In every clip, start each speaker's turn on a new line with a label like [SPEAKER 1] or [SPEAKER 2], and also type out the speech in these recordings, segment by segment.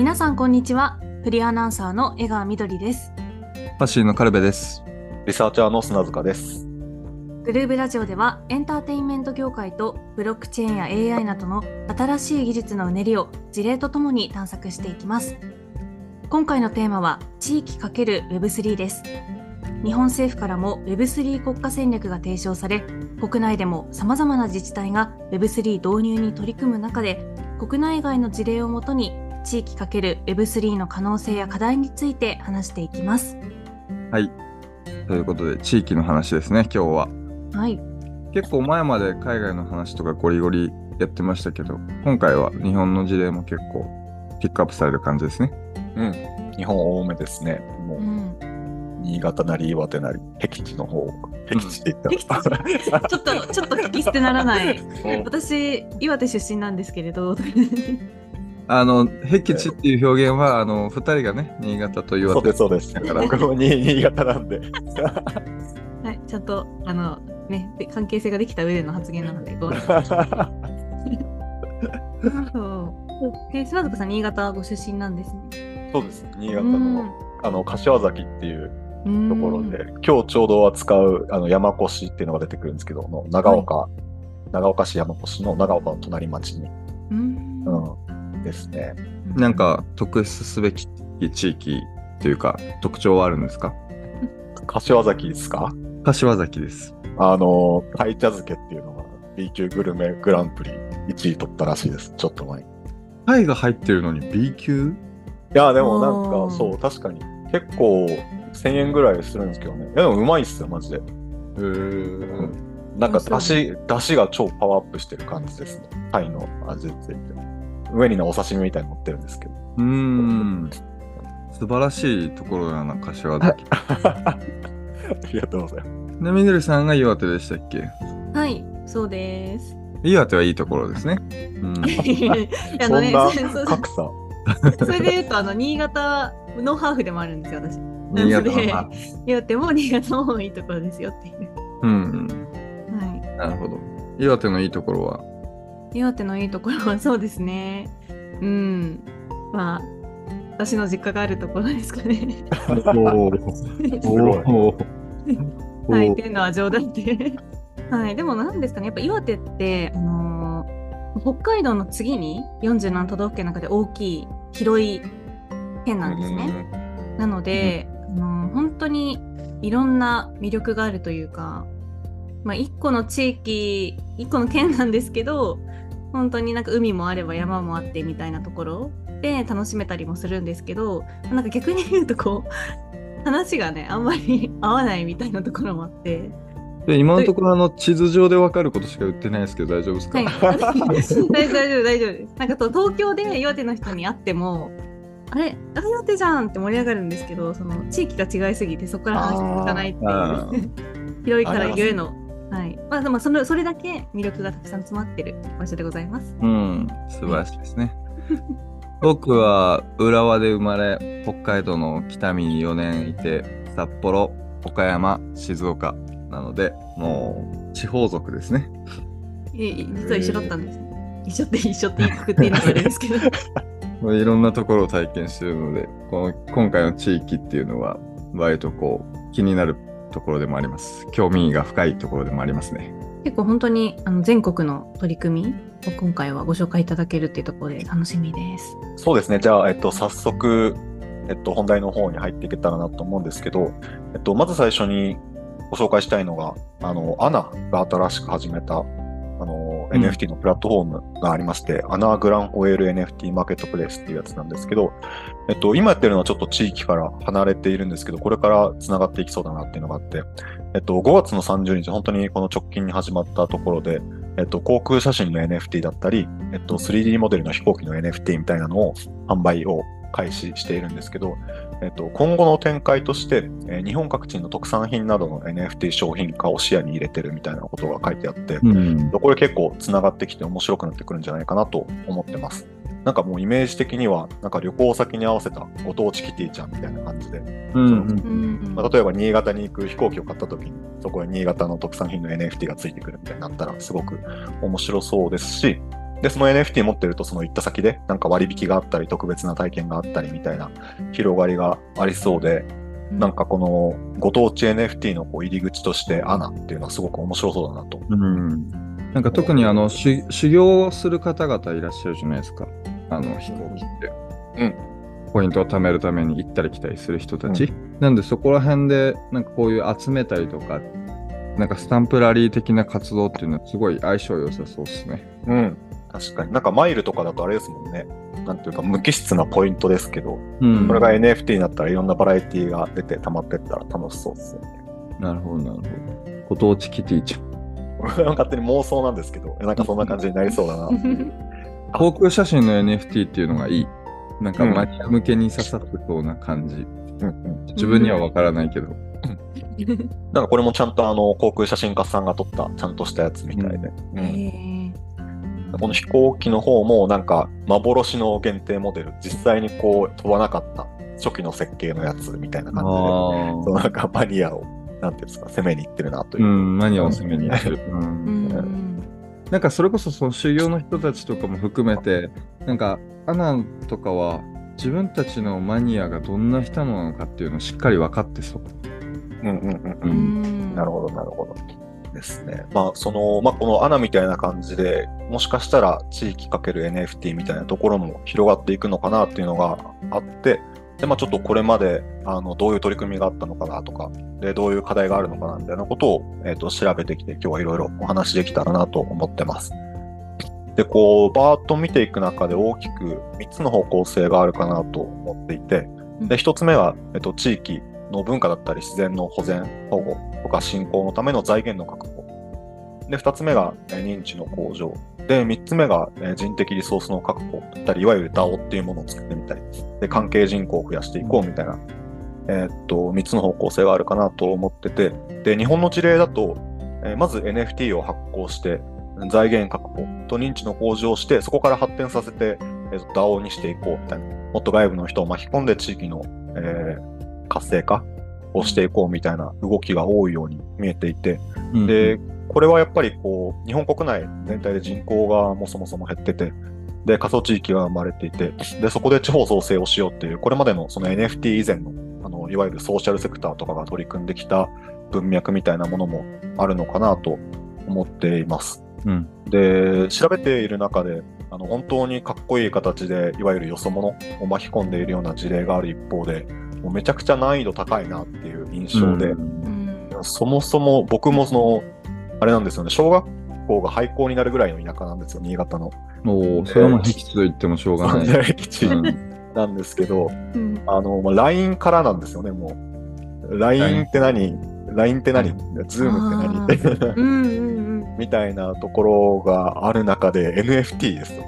[SPEAKER 1] 皆さんこんにちはフリーアナウンサーの江川みどりです
[SPEAKER 2] パッシーのカルベです。
[SPEAKER 3] リサーチャーの砂塚です。
[SPEAKER 1] グルーブラジオではエンターテインメント業界とブロックチェーンや AI などの新しい技術のうねりを事例とともに探索していきます今回のテーマは地域 ×Web3 です日本政府からも Web3 国家戦略が提唱され国内でも様々な自治体が Web3 導入に取り組む中で国内外の事例をもとに地域 ×Web3 の可能性や課題について話していきます
[SPEAKER 2] はい。ということで、地域の話ですね、今日は。
[SPEAKER 1] はい
[SPEAKER 2] 結構前まで海外の話とかゴリゴリやってましたけど、今回は日本の事例も結構ピックアップされる感じですね。
[SPEAKER 3] うん。日本多めですね。もう、
[SPEAKER 1] うん
[SPEAKER 3] 新潟なり岩手なり、僻地の方、僻地って言ったら。
[SPEAKER 1] ちょっと、ちょっと聞き捨てならない。私、岩手出身なんですけれど。
[SPEAKER 2] あの、僻地っていう表現は、あの、二人がね、新潟と岩手
[SPEAKER 3] そうです、そうです。だから、僕も新新潟なんで。
[SPEAKER 1] はい、ちゃんと、あの、ね、で関係性ができた上での発言なので、ごめんなさい。そう。え、砂塚さん、新潟ご出身なんですね。
[SPEAKER 3] そうです。新潟の、あの、柏崎っていう
[SPEAKER 1] うん
[SPEAKER 3] ところで、今日ちょうど扱う、あの、山越っていうのが出てくるんですけど、の長岡、長岡市山越の長岡の隣町に、
[SPEAKER 1] うん。
[SPEAKER 3] うん、ですね。
[SPEAKER 2] なんか特筆すべき地域というか、特徴はあるんですか？
[SPEAKER 3] 柏崎ですか？
[SPEAKER 2] 柏崎です。
[SPEAKER 3] あの、鯛茶漬けっていうのが B 級グルメグランプリ1位取ったらしいです、ちょっと前に。い
[SPEAKER 2] タイが入ってるのに B 級？
[SPEAKER 3] や、でもなんか、そう、確かに。結構、1000円ぐらいするんですけどね。いや、でもうまいっすよ、マジで。
[SPEAKER 2] へー
[SPEAKER 3] なんか、だし、だしが超パワーアップしてる感じですね。タイの味付いて。上にね、お刺身みたいに乗ってるんですけど。
[SPEAKER 2] うーん。素晴らしいところだな、柏崎。
[SPEAKER 3] ありがとうございます。
[SPEAKER 2] で、みどりさんが岩手でしたっけ？
[SPEAKER 1] はい、そうです。
[SPEAKER 2] 岩手はいいところですね。うん。
[SPEAKER 1] あのね、
[SPEAKER 3] そん
[SPEAKER 1] そうそう
[SPEAKER 3] な格差。
[SPEAKER 1] それで言うと、あの、新潟のハーフでもあるんですよ、私。
[SPEAKER 2] 新潟
[SPEAKER 1] なので
[SPEAKER 2] は。
[SPEAKER 1] 岩手も新潟もいいところですよっていう。
[SPEAKER 2] うん。
[SPEAKER 1] はい。
[SPEAKER 2] なるほど。岩手のいいところは？
[SPEAKER 1] 岩手のいいところはそうですね。うん。まあ、私の実家があるところですかね。はい、っていうのは冗談で。はい、でも何ですかね、やっぱ岩手って、あのー北海道の次に47都道府県の中で大きい、広い県なんですね。なので、あのー本当にいろんな魅力があるというか、まあ、一個の地域、一個の県なんですけど、本当になんか海もあれば山もあってみたいなところで楽しめたりもするんですけど、なんか逆に言うとこう、話がね、あんまり 合わないみたいなところもあって、
[SPEAKER 2] で今のところあの地図上で分かることしか言ってないですけど大丈夫ですか、
[SPEAKER 1] はい、大丈夫、大丈夫、です。なんかと東京で岩手の人に会っても、あれ、あ岩手じゃんって盛り上がるんですけど、その地域が違いすぎてそこから話していかないって
[SPEAKER 2] あ
[SPEAKER 1] いう、広いからゆえの、はい。まあでもそのそれだけ魅力がたくさん詰まってる場所でございます。
[SPEAKER 2] うん、素晴らしいですね。僕は浦和で生まれ、北海道の北見に4年いて、札幌、岡山、静岡なので、もう地方族ですね。
[SPEAKER 1] いえ実は一緒だったんですね。一緒って一緒って言いくくっていいのかあれですけど。
[SPEAKER 2] もういろんなところを体験しているので、この今回の地域っていうのは、割とこう気になるところでもあります。興味が深いところでもありますね。
[SPEAKER 1] 結構本当にあの全国の取り組みを今回はご紹介いただけるっていうところで楽しみです。
[SPEAKER 3] そうですね。じゃあ、えっと、早速、えっと、本題の方に入っていけたらなと思うんですけど、えっと、まず最初にご紹介したいのが、あの、アナが新しく始めた、NFT のプラットフォームがありまして、アナーグランホエール NFT マーケットプレイスっていうやつなんですけど、えっと、今やってるのはちょっと地域から離れているんですけど、これから繋がっていきそうだなっていうのがあって、えっと、5月の30日、本当にこの直近に始まったところで、えっと、航空写真の NFT だったり、えっと、3D モデルの飛行機の NFT みたいなのを販売を開始しているんですけど、えっと、今後の展開として、えー日本各地の特産品などの NFT 商品化を視野に入れてるみたいなことが書いてあって、
[SPEAKER 2] うん。
[SPEAKER 3] これ結構つながってきて面白くなってくるんじゃないかなと思ってます。なんかもうイメージ的には、なんか旅行先に合わせたご当地キティちゃんみたいな感じで、
[SPEAKER 2] うん
[SPEAKER 1] うん
[SPEAKER 3] まあ、例えば新潟に行く飛行機を買った時に、そこに新潟の特産品の NFT がついてくるみたいになったら、すごく面白そうですし、で、その NFT 持ってると、その行った先で、なんか割引があったり、特別な体験があったりみたいな広がりがありそうで、なんかこのご当地 NFT のこう入り口としてアナっていうのはすごく面白そうだなと。
[SPEAKER 2] うん。なんか特にあの、し修行をする方々いらっしゃるじゃないですか。あの、飛行機って。
[SPEAKER 3] うん。
[SPEAKER 2] ポイントを貯めるために行ったり来たりする人たち。なんでそこら辺で、なんかこういう集めたりとか、なんかスタンプラリー的な活動っていうのはすごい相性良さそうですね。
[SPEAKER 3] うん。確かに。なんかマイルとかだとあれですもんね。なんていうか無機質なポイントですけど、
[SPEAKER 2] うん。
[SPEAKER 3] これが NFT になったらいろんなバラエティが出て溜まってったら楽しそうですよね。
[SPEAKER 2] なるほど、なるほど。ご当地キティちゃん。
[SPEAKER 3] 俺は勝手に妄想なんですけど、なんかそんな感じになりそうだな。
[SPEAKER 2] 航空写真の NFT っていうのがいい。なんか
[SPEAKER 3] うん
[SPEAKER 2] マニア向けに刺さってそうな感じ。
[SPEAKER 3] うんうん。
[SPEAKER 2] 自分にはわからないけど。
[SPEAKER 3] だからこれもちゃんとあの航空写真家さんが撮ったちゃんとしたやつみたいで。うん
[SPEAKER 1] へ
[SPEAKER 3] この飛行機の方もなんか幻の限定モデル、実際にこう飛ばなかった初期の設計のやつみたいな感じで、そうなんかマニアを、なんていうんですか、攻めに行ってるなというう。
[SPEAKER 2] ん、マニアを攻めに行ってる。う
[SPEAKER 1] んん
[SPEAKER 2] なんかそれこそその修行の人たちとかも含めて、なんかアナとかは自分たちのマニアがどんな人なのかっていうのをしっかり分かってそう。
[SPEAKER 3] うんうんうん
[SPEAKER 2] う
[SPEAKER 3] うん。
[SPEAKER 1] ん
[SPEAKER 3] なるほど、なるほど。ですね。まあ、その、まあ、このアナみたいな感じで、もしかしたら地域かける NFT みたいなところも広がっていくのかなっていうのがあって、で、まあ、ちょっとこれまで、あの、どういう取り組みがあったのかなとか、で、どういう課題があるのかなみたいなことを、えっ、と、調べてきて、今日はいろいろお話できたらなと思ってます。で、こう、バーッと見ていく中で大きく3つの方向性があるかなと思っていて、で、1つ目は、えっと、地域の文化だったり自然の保全、保護とか振興のための財源の確保。で、2つ目が、えー認知の向上。で、3つ目が、えー人的リソースの確保。だったり、いわゆる DAO っていうものを作ってみたり、で、関係人口を増やしていこうみたいな、えーっと、3つの方向性があるかなと思ってて、で、日本の事例だと、えーまず NFT を発行して、財源確保。と認知の向上をして、そこから発展させて、DAO にしていこうみたいな、もっと外部の人を巻き込んで地域の、えー活性化をしていこうみたいな動きが多いように見えていて、
[SPEAKER 2] うん
[SPEAKER 3] で、これはやっぱりこう、日本国内全体で人口がもうそもそも減ってて、で、仮想地域が生まれていて、で、そこで地方創生をしようっていう、これまでのその NFT 以前の、あの、いわゆるソーシャルセクターとかが取り組んできた文脈みたいなものもあるのかなと思っています。
[SPEAKER 2] うん
[SPEAKER 3] で、調べている中で、あの、本当にかっこいい形で、いわゆるよそ者を巻き込んでいるような事例がある一方で、もうめちゃくちゃ難易度高いなっていう印象で、
[SPEAKER 2] うん
[SPEAKER 1] うん
[SPEAKER 3] そもそも僕もその、あれなんですよね、小学校が廃校になるぐらいの田舎なんですよ、新潟の。
[SPEAKER 2] おーそれはもう僻地と言ってもしょうがない。
[SPEAKER 3] 僻地
[SPEAKER 2] うん
[SPEAKER 3] なんですけど、
[SPEAKER 1] うん
[SPEAKER 3] あの、まあ、LINE からなんですよね、もう。LINE って何 ?LINE って何 ?Zoom って何？
[SPEAKER 1] うんうんうん
[SPEAKER 3] みたいなところがある中で NFT ですと。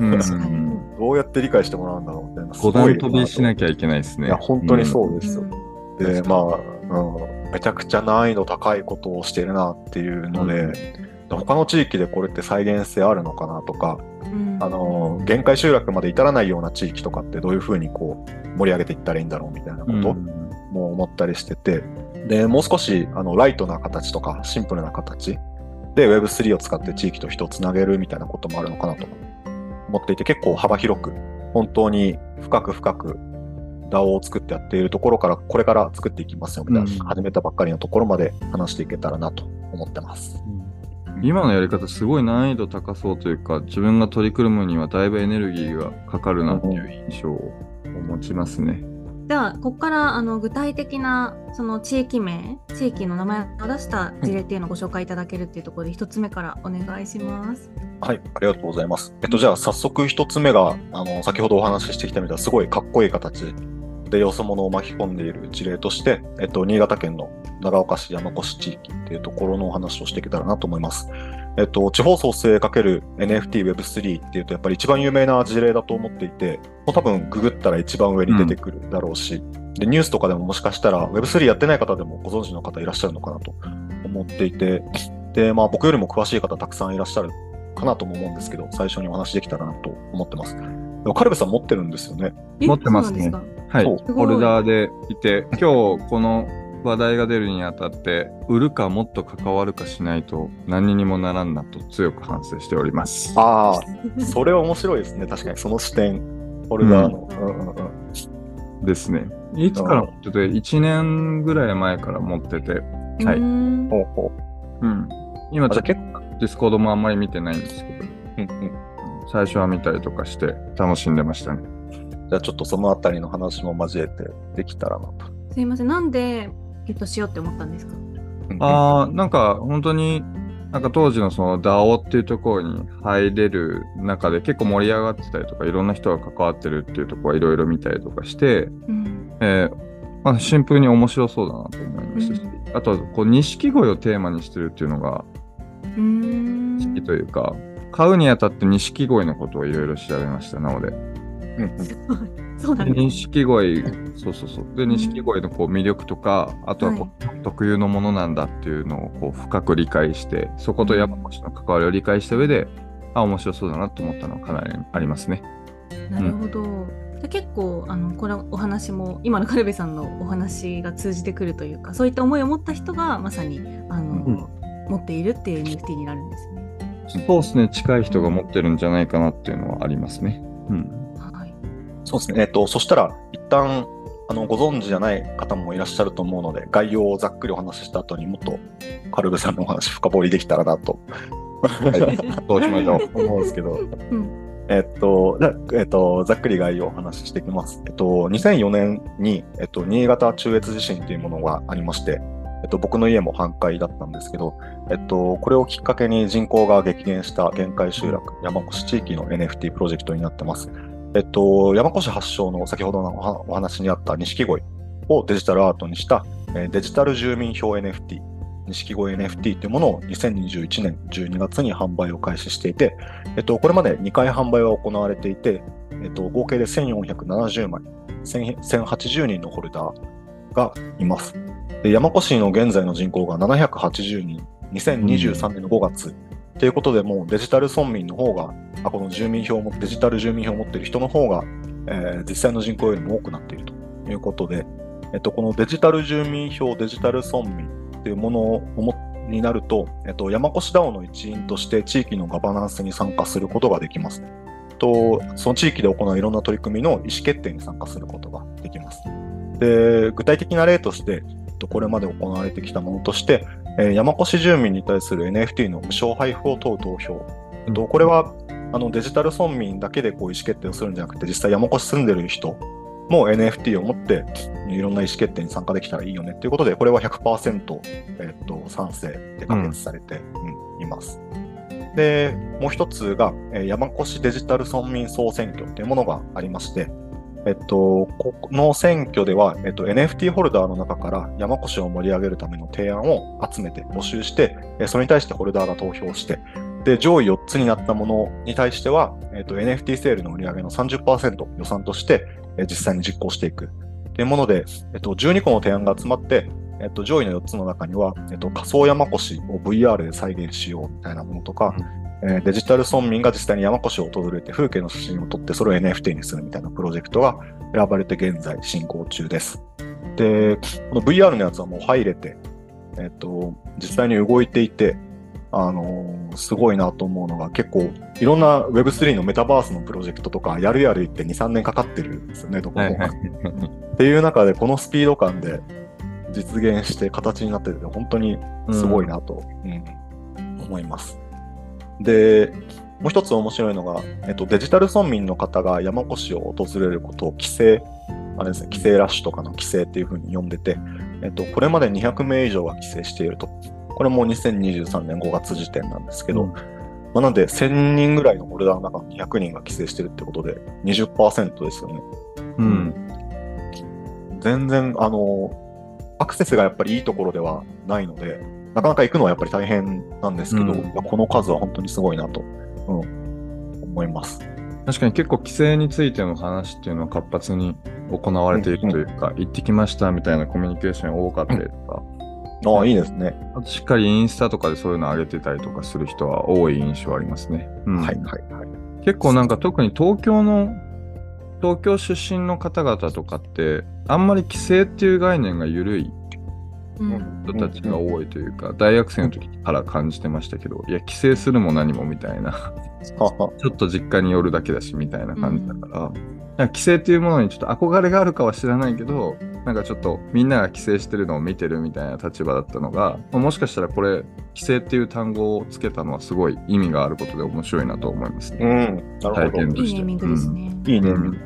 [SPEAKER 2] うん
[SPEAKER 3] どうやって理解してもらうんだろうみたいな。
[SPEAKER 2] 五段飛びしな
[SPEAKER 3] き
[SPEAKER 2] きゃいけないですね。
[SPEAKER 3] いや、本当にそう
[SPEAKER 1] う
[SPEAKER 3] ですよ。
[SPEAKER 1] ん。
[SPEAKER 3] で、まあ、うん、めちゃくちゃ難易度高いことをしているなっていうので、
[SPEAKER 2] うん。
[SPEAKER 3] 他の地域でこれって再現性あるのかなとか、
[SPEAKER 1] うん。
[SPEAKER 3] あの、限界集落まで至らないような地域とかってどういうふうにこう盛り上げていったらいいんだろうみたいなこと
[SPEAKER 2] うん。
[SPEAKER 3] も思ったりしてて、で、もう少しあのライトな形とかシンプルな形で Web3 を使って地域と人をつなげるみたいなこともあるのかなと思っていて、結構幅広く、本当に深く深く DAO を作ってやっているところから、これから作っていきますよみたいな、
[SPEAKER 2] うん
[SPEAKER 3] 始めたばっかりのところまで話していけたらなと思ってます。
[SPEAKER 2] 今のやり方すごい難易度高そうというか自分が取り組むにはだいぶエネルギーがかかるなっていう印象を持ちますね。
[SPEAKER 1] じゃあここからあの具体的なその地域名地域の名前を出した事例っていうのをご紹介いただけるっていうところで一つ目からお願いします。
[SPEAKER 3] はい、ありがとうございます。えっと、じゃあ早速一つ目が、あの、先ほどお話ししてきたみたいなすごいかっこいい形でよそ者を巻き込んでいる事例として、えっと、新潟県の長岡市山越地域っていうところのお話をしていけたらなと思います。えっと、地方創生 ×NFT Web3 っていうとやっぱり一番有名な事例だと思っていて、もう多分ググったら一番上に出てくるだろうし、で、ニュースとかでももしかしたら Web3 やってない方でもご存知の方いらっしゃるのかなと思っていて、で、まあ僕よりも詳しい方たくさんいらっしゃるかなとも思うんですけど、最初にお話できたらなと思ってます。でもカルベさん持ってるんですよね？
[SPEAKER 1] え
[SPEAKER 2] 持ってますね。はい、
[SPEAKER 3] そう
[SPEAKER 1] すごい。
[SPEAKER 2] ホルダーでいて今日この話題が出るにあたって、売るかもっと関わるかしないと何にもならんなと強く反省しております。
[SPEAKER 3] ああ、それは面白いですね。確かに、その視点、ホルダーの。うんうんうん
[SPEAKER 2] ですね。いつから持ってて、1年ぐらい前から持ってて、はい
[SPEAKER 3] ほうほ
[SPEAKER 2] うん。今
[SPEAKER 3] あじゃあ
[SPEAKER 2] ちょっと Discord もあんまり見てないんですけど、
[SPEAKER 3] う。うんうん
[SPEAKER 2] 最初は見たりとかして楽しんでましたね。
[SPEAKER 3] じゃあちょっとそのあたりの話も交えてできたらなと。
[SPEAKER 1] すいません。なんでゲットしようって思ったんですか？
[SPEAKER 2] ああ、なんか本当に、なんか当時のその DAO っていうところに入れる中で結構盛り上がってたりとか、いろんな人が関わってるっていうところはいろいろ見たりとかして、
[SPEAKER 1] うん。
[SPEAKER 2] えーまあ、シンプルに面白そうだなと思いましたし、
[SPEAKER 1] う
[SPEAKER 2] あと、こう、錦鯉をテーマにしてるっていうのが
[SPEAKER 1] うーん。
[SPEAKER 2] 好きというか、買うにあたって錦鯉のことをいろいろ調べました。なので、
[SPEAKER 3] うんうん
[SPEAKER 1] すごい。そうなん
[SPEAKER 2] で
[SPEAKER 1] です。
[SPEAKER 2] 錦鯉、そうそうそう。で、錦鯉のこう魅力とか、あとはこう、特有のものなんだっていうのをこう深く理解して、そこと山越の関わりを理解した上で、あ、面白そうだなと思ったのはかなりありますね。
[SPEAKER 1] なるほど。で結構あのこれお話も今のカルベさんのお話が通じてくるというかそういった思いを持った人がまさにあの、
[SPEAKER 2] うん
[SPEAKER 1] 持っているっていう NFT になるんですね。
[SPEAKER 2] そうですね。近い人が持ってるんじゃないかなっていうのはありますね。うん。
[SPEAKER 1] はい。
[SPEAKER 3] そうですね。えっと、そしたら、一旦、あの、ご存知じゃない方もいらっしゃると思うので、概要をざっくりお話しした後にもっと、カルベさんのお話深掘りできたらなと、
[SPEAKER 2] どうしましょう。
[SPEAKER 3] 思うんですけど、
[SPEAKER 1] うん
[SPEAKER 3] えっと、じゃあえっと、ざっくり概要をお話ししていきます。えっと、2004年に、えっと、新潟中越地震というものがありまして、えっと、僕の家も半壊だったんですけど、えっと、これをきっかけに人口が激減した限界集落、山越地域の NFT プロジェクトになってます。えっと、山越発祥の先ほどのお話にあった錦鯉をデジタルアートにした、デジタル住民票 NFT、錦鯉 NFT というものを2021年12月に販売を開始していて、えっと、これまで2回販売は行われていて、えっと、合計で1470枚、1080人のホルダーがいます。で山古市の現在の人口が780人、2023年の5月。ということで、もうデジタル村民の方が、あこの住民票を持デジタル住民票を持っている人の方が、えー実際の人口よりも多くなっているということで、えっと、このデジタル住民票、デジタル村民というものをもになると、えっと、山越 DAO の一員として地域のガバナンスに参加することができます。とその地域で行ういろんな取り組みの意思決定に参加することができます。で具体的な例として、とこれまで行われてきたものとして、えー山越住民に対する NFT の無償配布を問う投票。えっと、これはあのデジタル村民だけでこう意思決定をするんじゃなくて、実際山越住んでる人も NFT を持っていろんな意思決定に参加できたらいいよねということで、これは100%、えっと賛成で可決されて、うんいます。で、もう一つが、えー山越デジタル村民総選挙というものがありまして、えっと、この選挙では、えっと、NFT ホルダーの中から山越を盛り上げるための提案を集めて募集して、それに対してホルダーが投票して、で、上位4つになったものに対しては、えっと、NFT セールの売り上げの30%予算として、実際に実行していく。というもので、えっと、12個の提案が集まって、えっと、上位の4つの中には、えっと、仮想山越を VR で再現しようみたいなものとか、えーデジタル村民が実際に山越を訪れて風景の写真を撮ってそれを NFT にするみたいなプロジェクトが選ばれて現在進行中です。で、この VR のやつはもう入れて、えっと、実際に動いていて、あのーすごいなと思うのが結構いろんな Web3 のメタバースのプロジェクトとかやるやる言って2、3年かかってるんですよね、どこも。
[SPEAKER 2] はいはい。
[SPEAKER 3] っていう中でこのスピード感で実現して形になってて本当にすごいなと、うん思います。で、もう一つ面白いのが、えっと、デジタル村民の方が山越しを訪れることを規制、あれですね、規制ラッシュとかの規制っていうふうに呼んでて、えっと、これまで200名以上が規制していると。これも2023年5月時点なんですけど、
[SPEAKER 2] うん
[SPEAKER 3] まあ、なんで1000人ぐらいのホルダーの中の200人が規制してるってことで20%ですよね。
[SPEAKER 2] うん。
[SPEAKER 3] 全然、あの、アクセスがやっぱりいいところではないので、なかなか行くのはやっぱり大変なんですけど、
[SPEAKER 2] うん
[SPEAKER 3] この数は本当にすごいなと、うん、思います。
[SPEAKER 2] 確かに結構規制についての話っていうのは活発に行われているというか、行ってきましたみたいなコミュニケーションが多かったりとか、
[SPEAKER 3] ああ、いいですね。
[SPEAKER 2] しっかりインスタとかでそういうの上げてたりとかする人は多い印象ありますね。うん
[SPEAKER 3] はい、はい、はい。
[SPEAKER 2] 結構なんか特に東京の東京出身の方々とかってあんまり規制っていう概念が緩い
[SPEAKER 1] うん
[SPEAKER 2] 人たちが多いというか、大学生の時から感じてましたけど、いや、帰省するも何もみたいな、ちょっと実家に寄るだけだしみたいな感じだから、なん。か帰省っていうものにちょっと憧れがあるかは知らないけど、なん。かちょっとみん。なが帰省してるのを見てるみたいな立場だったのが、もしかしたらこれ、帰省っていう単語をつけたのはすごい意味があることで面白いなと思います
[SPEAKER 3] うん、
[SPEAKER 2] 体験として。
[SPEAKER 1] いいネーミングですね。
[SPEAKER 3] いいね。
[SPEAKER 2] うん。
[SPEAKER 1] うん。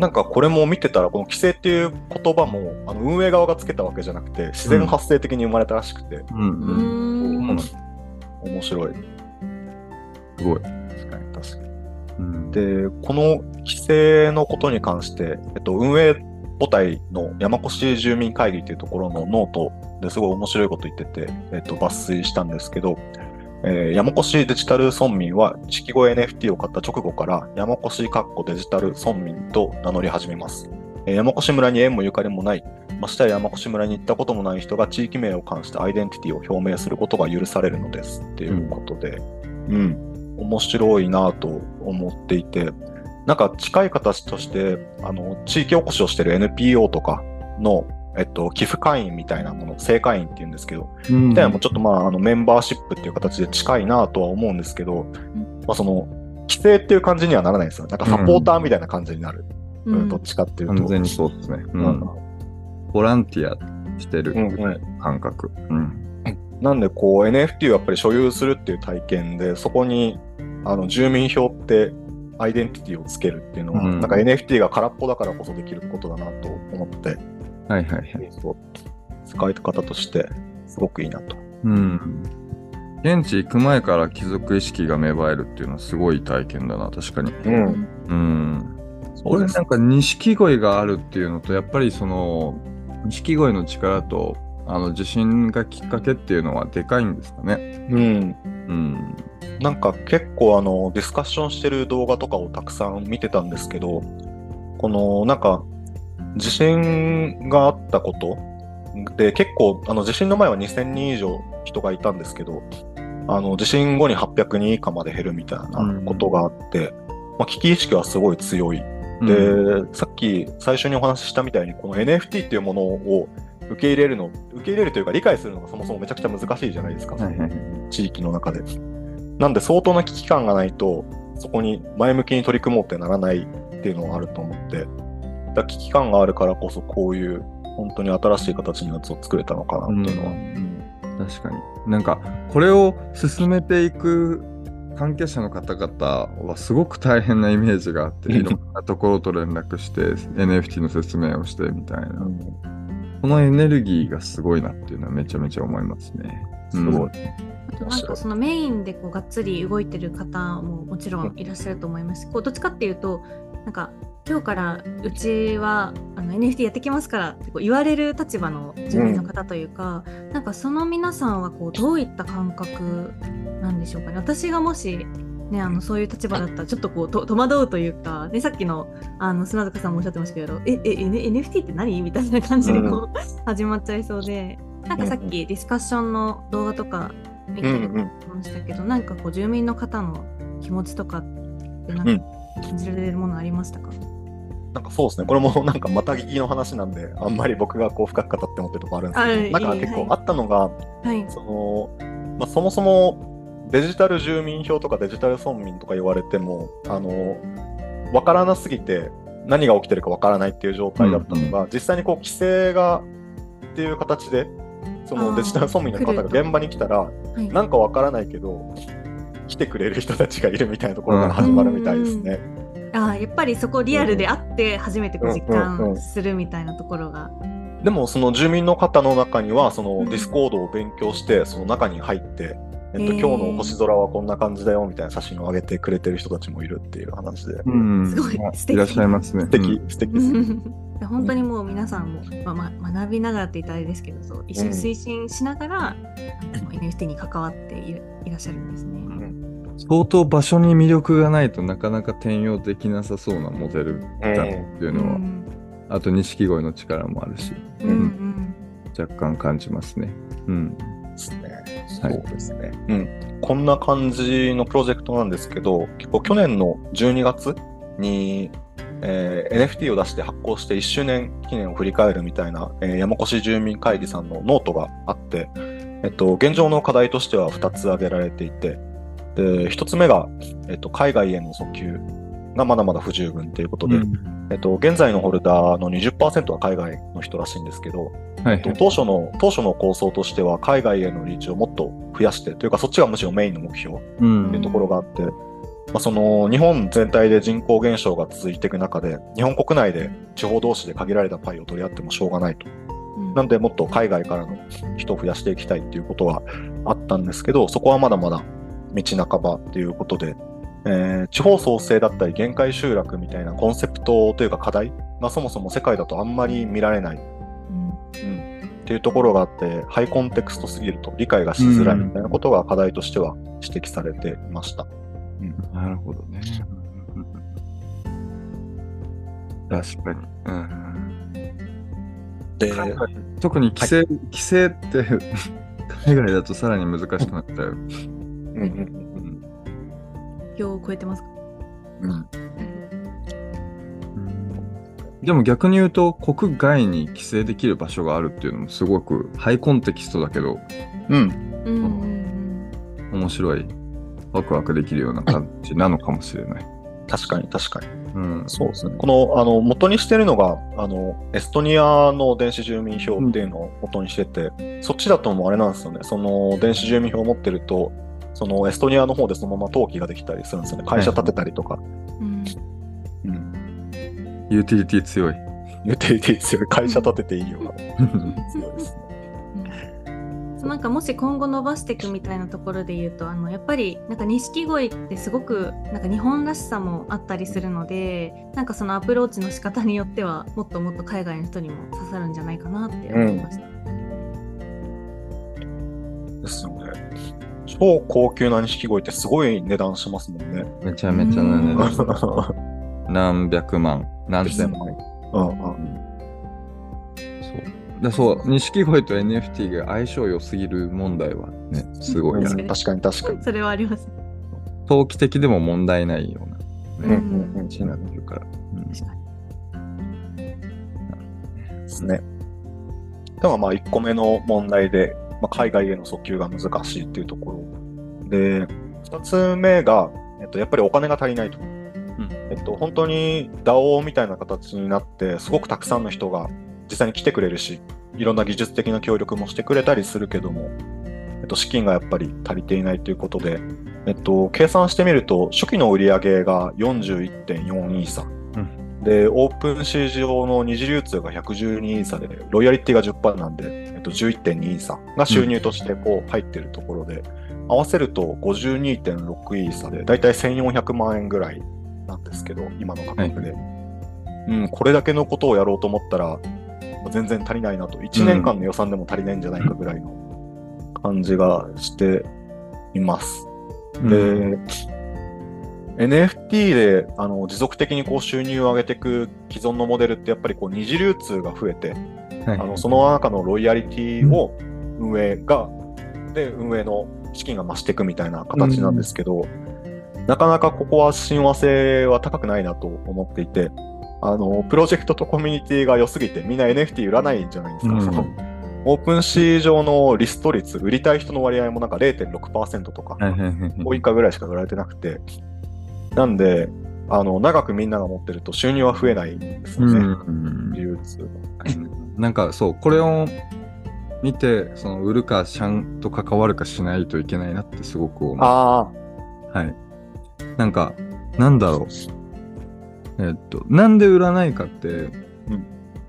[SPEAKER 3] なんかこれも見てたら、この規制っていう言葉もあの運営側がつけたわけじゃなくて、自然発生的に生まれたらしくて、
[SPEAKER 2] うん
[SPEAKER 1] う
[SPEAKER 2] うん。
[SPEAKER 1] ん。
[SPEAKER 3] 面白い。
[SPEAKER 2] すごい。
[SPEAKER 3] 確かに確かに。
[SPEAKER 2] うん
[SPEAKER 3] で、この規制のことに関して、えっと、運営母体の山越住民会議というところのノートですごい面白いこと言ってて、えっと、抜粋したんですけど、えー山越デジタル村民は錦鯉 NFT を買った直後から山越かっこデジタル村民と名乗り始めます。えー山越村に縁もゆかりもない、ましてや山越村に行ったこともない人が地域名を冠してアイデンティティを表明することが許されるのです。っていうことで、うん、面白いなと思っていて、なんか近い形として、あの、地域おこしをしてる NPO とかの、えっと、寄付会員みたいなもの、正会員って言うんですけど、
[SPEAKER 2] うん
[SPEAKER 3] みたいなのもちょっとまあ、あの、メンバーシップっていう形で近いなとは思うんですけど、まあその、規制っていう感じにはならないんですよ。なんかサポーターみたいな感じになる。
[SPEAKER 1] う
[SPEAKER 3] うんん、どっちかっていうと。
[SPEAKER 2] 完全にそうですね。う
[SPEAKER 3] うん
[SPEAKER 2] ん。ボランティアしてる
[SPEAKER 3] うんうん
[SPEAKER 2] 感覚。うん。
[SPEAKER 3] なんでこう NFT をやっぱり所有するっていう体験で、そこにあの住民票ってアイデンティティをつけるっていうのは、
[SPEAKER 2] うん
[SPEAKER 3] なんか NFT が空っぽだからこそできることだなと思って、
[SPEAKER 2] はいはいはい。
[SPEAKER 3] 使い方としてすごくいいなと。
[SPEAKER 2] うん。現地行く前から貴族意識が芽生えるっていうのはすごい体験だな、確かに。
[SPEAKER 3] うん。
[SPEAKER 2] うん。
[SPEAKER 3] そうです
[SPEAKER 2] 俺なんか錦鯉があるっていうのと、やっぱりその、錦鯉の力と、あの地震がきっかけっていうのはでかいんですかね。
[SPEAKER 3] うん。
[SPEAKER 2] うん。
[SPEAKER 3] なんか結構あのディスカッションしてる動画とかをたくさん見てたんですけど、このなんか地震があったことで結構あの地震の前は2000人以上人がいたんですけど、あの地震後に800人以下まで減るみたいなことがあって、まあ、危機意識はすごい強い。で、さっき最初にお話ししたみたいにこの NFT っていうものを受け入れるの、受け入れるというか理解するのがそもそもめちゃくちゃ難しいじゃないですか。
[SPEAKER 2] はいはい
[SPEAKER 3] 地域の中で。なんで相当な危機感がないと、そこに前向きに取り組もうってならないっていうのはあると思って、だから危機感があるからこそこういう本当に新しい形のやつを作れたのかなっていうのは。
[SPEAKER 2] 確かに。なんか、これを進めていく関係者の方々はすごく大変なイメージがあって、いろんなところと連絡して NFT の説明をしてみたいな。このエネルギーがすごいなっていうのはめちゃめちゃ思いますね。
[SPEAKER 3] すごい。
[SPEAKER 1] あとなんかそのメインでこうがっつり動いてる方ももちろんいらっしゃると思います。こうどっちかっていうとなんか今日からうちはあの NFT やってきますからってこう言われる立場の住民の方というか、なんかその皆さんはこうどういった感覚なんでしょうかね。私がもしね、あのそういう立場だったらちょっとこうと戸惑うというか、ね、さっきのあの砂塚さんもおっしゃってましたけど、え、え、NFT って何みたいな感じでこう、始まっちゃいそうで、なんかさっきディスカッションの動画とか見て
[SPEAKER 3] うんうん
[SPEAKER 1] ましたけど、なんかこう住民の方の気持ちとかってなんか
[SPEAKER 3] うん。
[SPEAKER 1] 感じられるものありましたか、
[SPEAKER 3] なんかそうですね。これも なんかまた聞きの話なんで、あんまり僕がこう深く語って思ってるとこあるんですけど、
[SPEAKER 1] はい。
[SPEAKER 3] なんか結構あったのが、
[SPEAKER 1] はい。
[SPEAKER 3] その、まあ、そもそもデジタル住民票とかデジタル村民とか言われても、あの、わからなすぎて何が起きてるかわからないっていう状態だったのが、実際にこう規制がっていう形で、そのデジタル村民の方が現場に来たら、
[SPEAKER 1] はい、
[SPEAKER 3] なんかわからないけど、来てくれる人たちがいるみたいなところから始まるみたいですね。
[SPEAKER 1] あーやっぱりそこリアルであって初めてこう実
[SPEAKER 3] うんうんうん
[SPEAKER 1] 感するみたいなところが。
[SPEAKER 3] でもその住民の方の中にはその
[SPEAKER 1] うん
[SPEAKER 3] Discord を勉強してその中に入って、えっと、今日の星空はこんな感じだよみたいな写真を上げてくれてる人たちもいるっていう話で、
[SPEAKER 2] うん。
[SPEAKER 1] すごい
[SPEAKER 2] まあ
[SPEAKER 1] 素敵
[SPEAKER 2] いらっしゃいますね。
[SPEAKER 3] 素敵、
[SPEAKER 2] うん
[SPEAKER 3] 素敵ですね。
[SPEAKER 1] 本当にもう皆さんも、まあま、学びながらって言ったらあれですけどそう一緒に推進しながら、あの NFT に関わっていらっしゃるんですね。
[SPEAKER 2] 相当場所に魅力がないとなかなか転用できなさそうなモデルだっていう
[SPEAKER 1] う
[SPEAKER 2] のは、
[SPEAKER 1] ん
[SPEAKER 2] あと錦鯉の力もあるし、
[SPEAKER 1] うんうん
[SPEAKER 2] 若干感じますね。うん。
[SPEAKER 3] ですね。
[SPEAKER 2] はい
[SPEAKER 3] そうですね。うん。こんな感じのプロジェクトなんですけど、結構去年の12月に、えー NFT を出して発行して1周年記念を振り返るみたいな、えー山古志住民会議さんのノートがあって、えっと、現状の課題としては2つ挙げられていて、で、1つ目が、えっと、海外への訴求がまだまだ不十分ということで、えっと、現在のホルダーの20%は海外の人らしいんですけど、
[SPEAKER 2] はい
[SPEAKER 3] えっと当初の、当初の構想としては海外へのリーチをもっと増やして、というかそっちがむしろメインの目標
[SPEAKER 2] うん。
[SPEAKER 3] っていうところがあって、まあ、その日本全体で人口減少が続いていく中で、日本国内で地方同士で限られたパイを取り合ってもしょうがないと。
[SPEAKER 1] うん。
[SPEAKER 3] なんでもっと海外からの人を増やしていきたいっていうことはあったんですけど、そこはまだまだ道半ばっていうことで、えー地方創生だったり限界集落みたいなコンセプトというか課題がそもそも世界だとあんまり見られない、
[SPEAKER 1] うん
[SPEAKER 3] うん、っていうところがあって、ハイコンテクストすぎると理解がしづらいみたいなことが課題としては指摘されていました。
[SPEAKER 2] なるほどね。確かに。うん
[SPEAKER 3] で、
[SPEAKER 2] 特に規制、規制って 海外だとさらに難しくなっちゃう。
[SPEAKER 3] うんうん
[SPEAKER 2] うん
[SPEAKER 1] 票を超えてますか？
[SPEAKER 3] うんうん
[SPEAKER 2] でも逆に言うと国外に規制できる場所があるっていうのもすごくハイコンテキストだけど
[SPEAKER 3] うん
[SPEAKER 1] うんうん
[SPEAKER 2] 面白いワクワクできるような感じなのかもしれない。
[SPEAKER 3] 確かに確かに。
[SPEAKER 2] うん。
[SPEAKER 3] そうですね。この、あの、元にしてるのが、あの、エストニアの電子住民票っていうのを元にしてて、そっちだともうあれなんですよね。その、電子住民票を持ってると、その、エストニアの方でそのまま登記ができたりするんですよね。会社建てたりとか。
[SPEAKER 1] うん
[SPEAKER 3] うん。
[SPEAKER 2] ユーティリティ強い。
[SPEAKER 3] ユーティリティ強い。会社建てていいよが強いですね。
[SPEAKER 1] なんかもし今後伸ばしていくみたいなところで言うとあのやっぱりなんか錦鯉ってすごくなんか日本らしさもあったりするのでなんかそのアプローチの仕方によってはもっともっと海外の人にも刺さるんじゃないかなって思いました。
[SPEAKER 3] ですよね。超高級な錦鯉ってすごい値段しますもんね。
[SPEAKER 2] めちゃめちゃな値段。
[SPEAKER 3] う
[SPEAKER 2] 何百万、何千万。
[SPEAKER 3] んうん。
[SPEAKER 2] そう。でそう、錦鯉と NFT が相性良すぎる問題はね、すごいある。
[SPEAKER 3] 確かに確かに。
[SPEAKER 1] それはあります。
[SPEAKER 2] 投機的でも問題ないような、ね、
[SPEAKER 3] うん
[SPEAKER 2] 感じになってるから。うん
[SPEAKER 1] 確かに。
[SPEAKER 3] ですね。ではまあ1個目の問題で、まあ、海外への訴求が難しいっていうところ。で、2つ目が、えっと、やっぱりお金が足りないと。えっと、本当に DAO みたいな形になって、すごくたくさんの人が実際に来てくれるし、いろんな技術的な協力もしてくれたりするけども、えっと、資金がやっぱり足りていないということで、えっと、計算してみると、初期の売り上げが41.4イーサ。で、オープンシー上の二次流通が112イーサで、ロイヤリティが10%なんで、えっと、11.2イーサが収入としてこう入ってるところで、合わせると52.6イーサで、だいたい1400万円ぐらいなんですけど、今の価格で。うん、これだけのことをやろうと思ったら、全然足りないなと。1年間の予算でも足りないんじゃないかぐらいの感じがしています。で、NFT であの持続的にこう収入を上げていく既存のモデルってやっぱりこう二次流通が増えて、
[SPEAKER 2] はい。
[SPEAKER 3] あのその中のロイヤリティを運営が、で運営の資金が増していくみたいな形なんですけど、なかなかここは親和性は高くないなと思っていて、あのプロジェクトとコミュニティが良すぎてみんな NFT 売らないんじゃないですか。
[SPEAKER 2] うん。
[SPEAKER 3] そのオープンシー上のリスト率、売りたい人の割合もなんか0.6%とか、
[SPEAKER 2] はいはいはいはい。
[SPEAKER 3] 5以下ぐらいしか売られてなくて、なんで、あの、長くみんなが持ってると収入は増えないんですよね。
[SPEAKER 2] うん
[SPEAKER 3] 流通の。
[SPEAKER 2] なんかそう、これを見て、その売るかちゃんと関わるかしないといけないなってすごく思う。
[SPEAKER 3] あ
[SPEAKER 2] はい。なんか、なんだろう。えっと、なんで売らないかって、
[SPEAKER 3] ん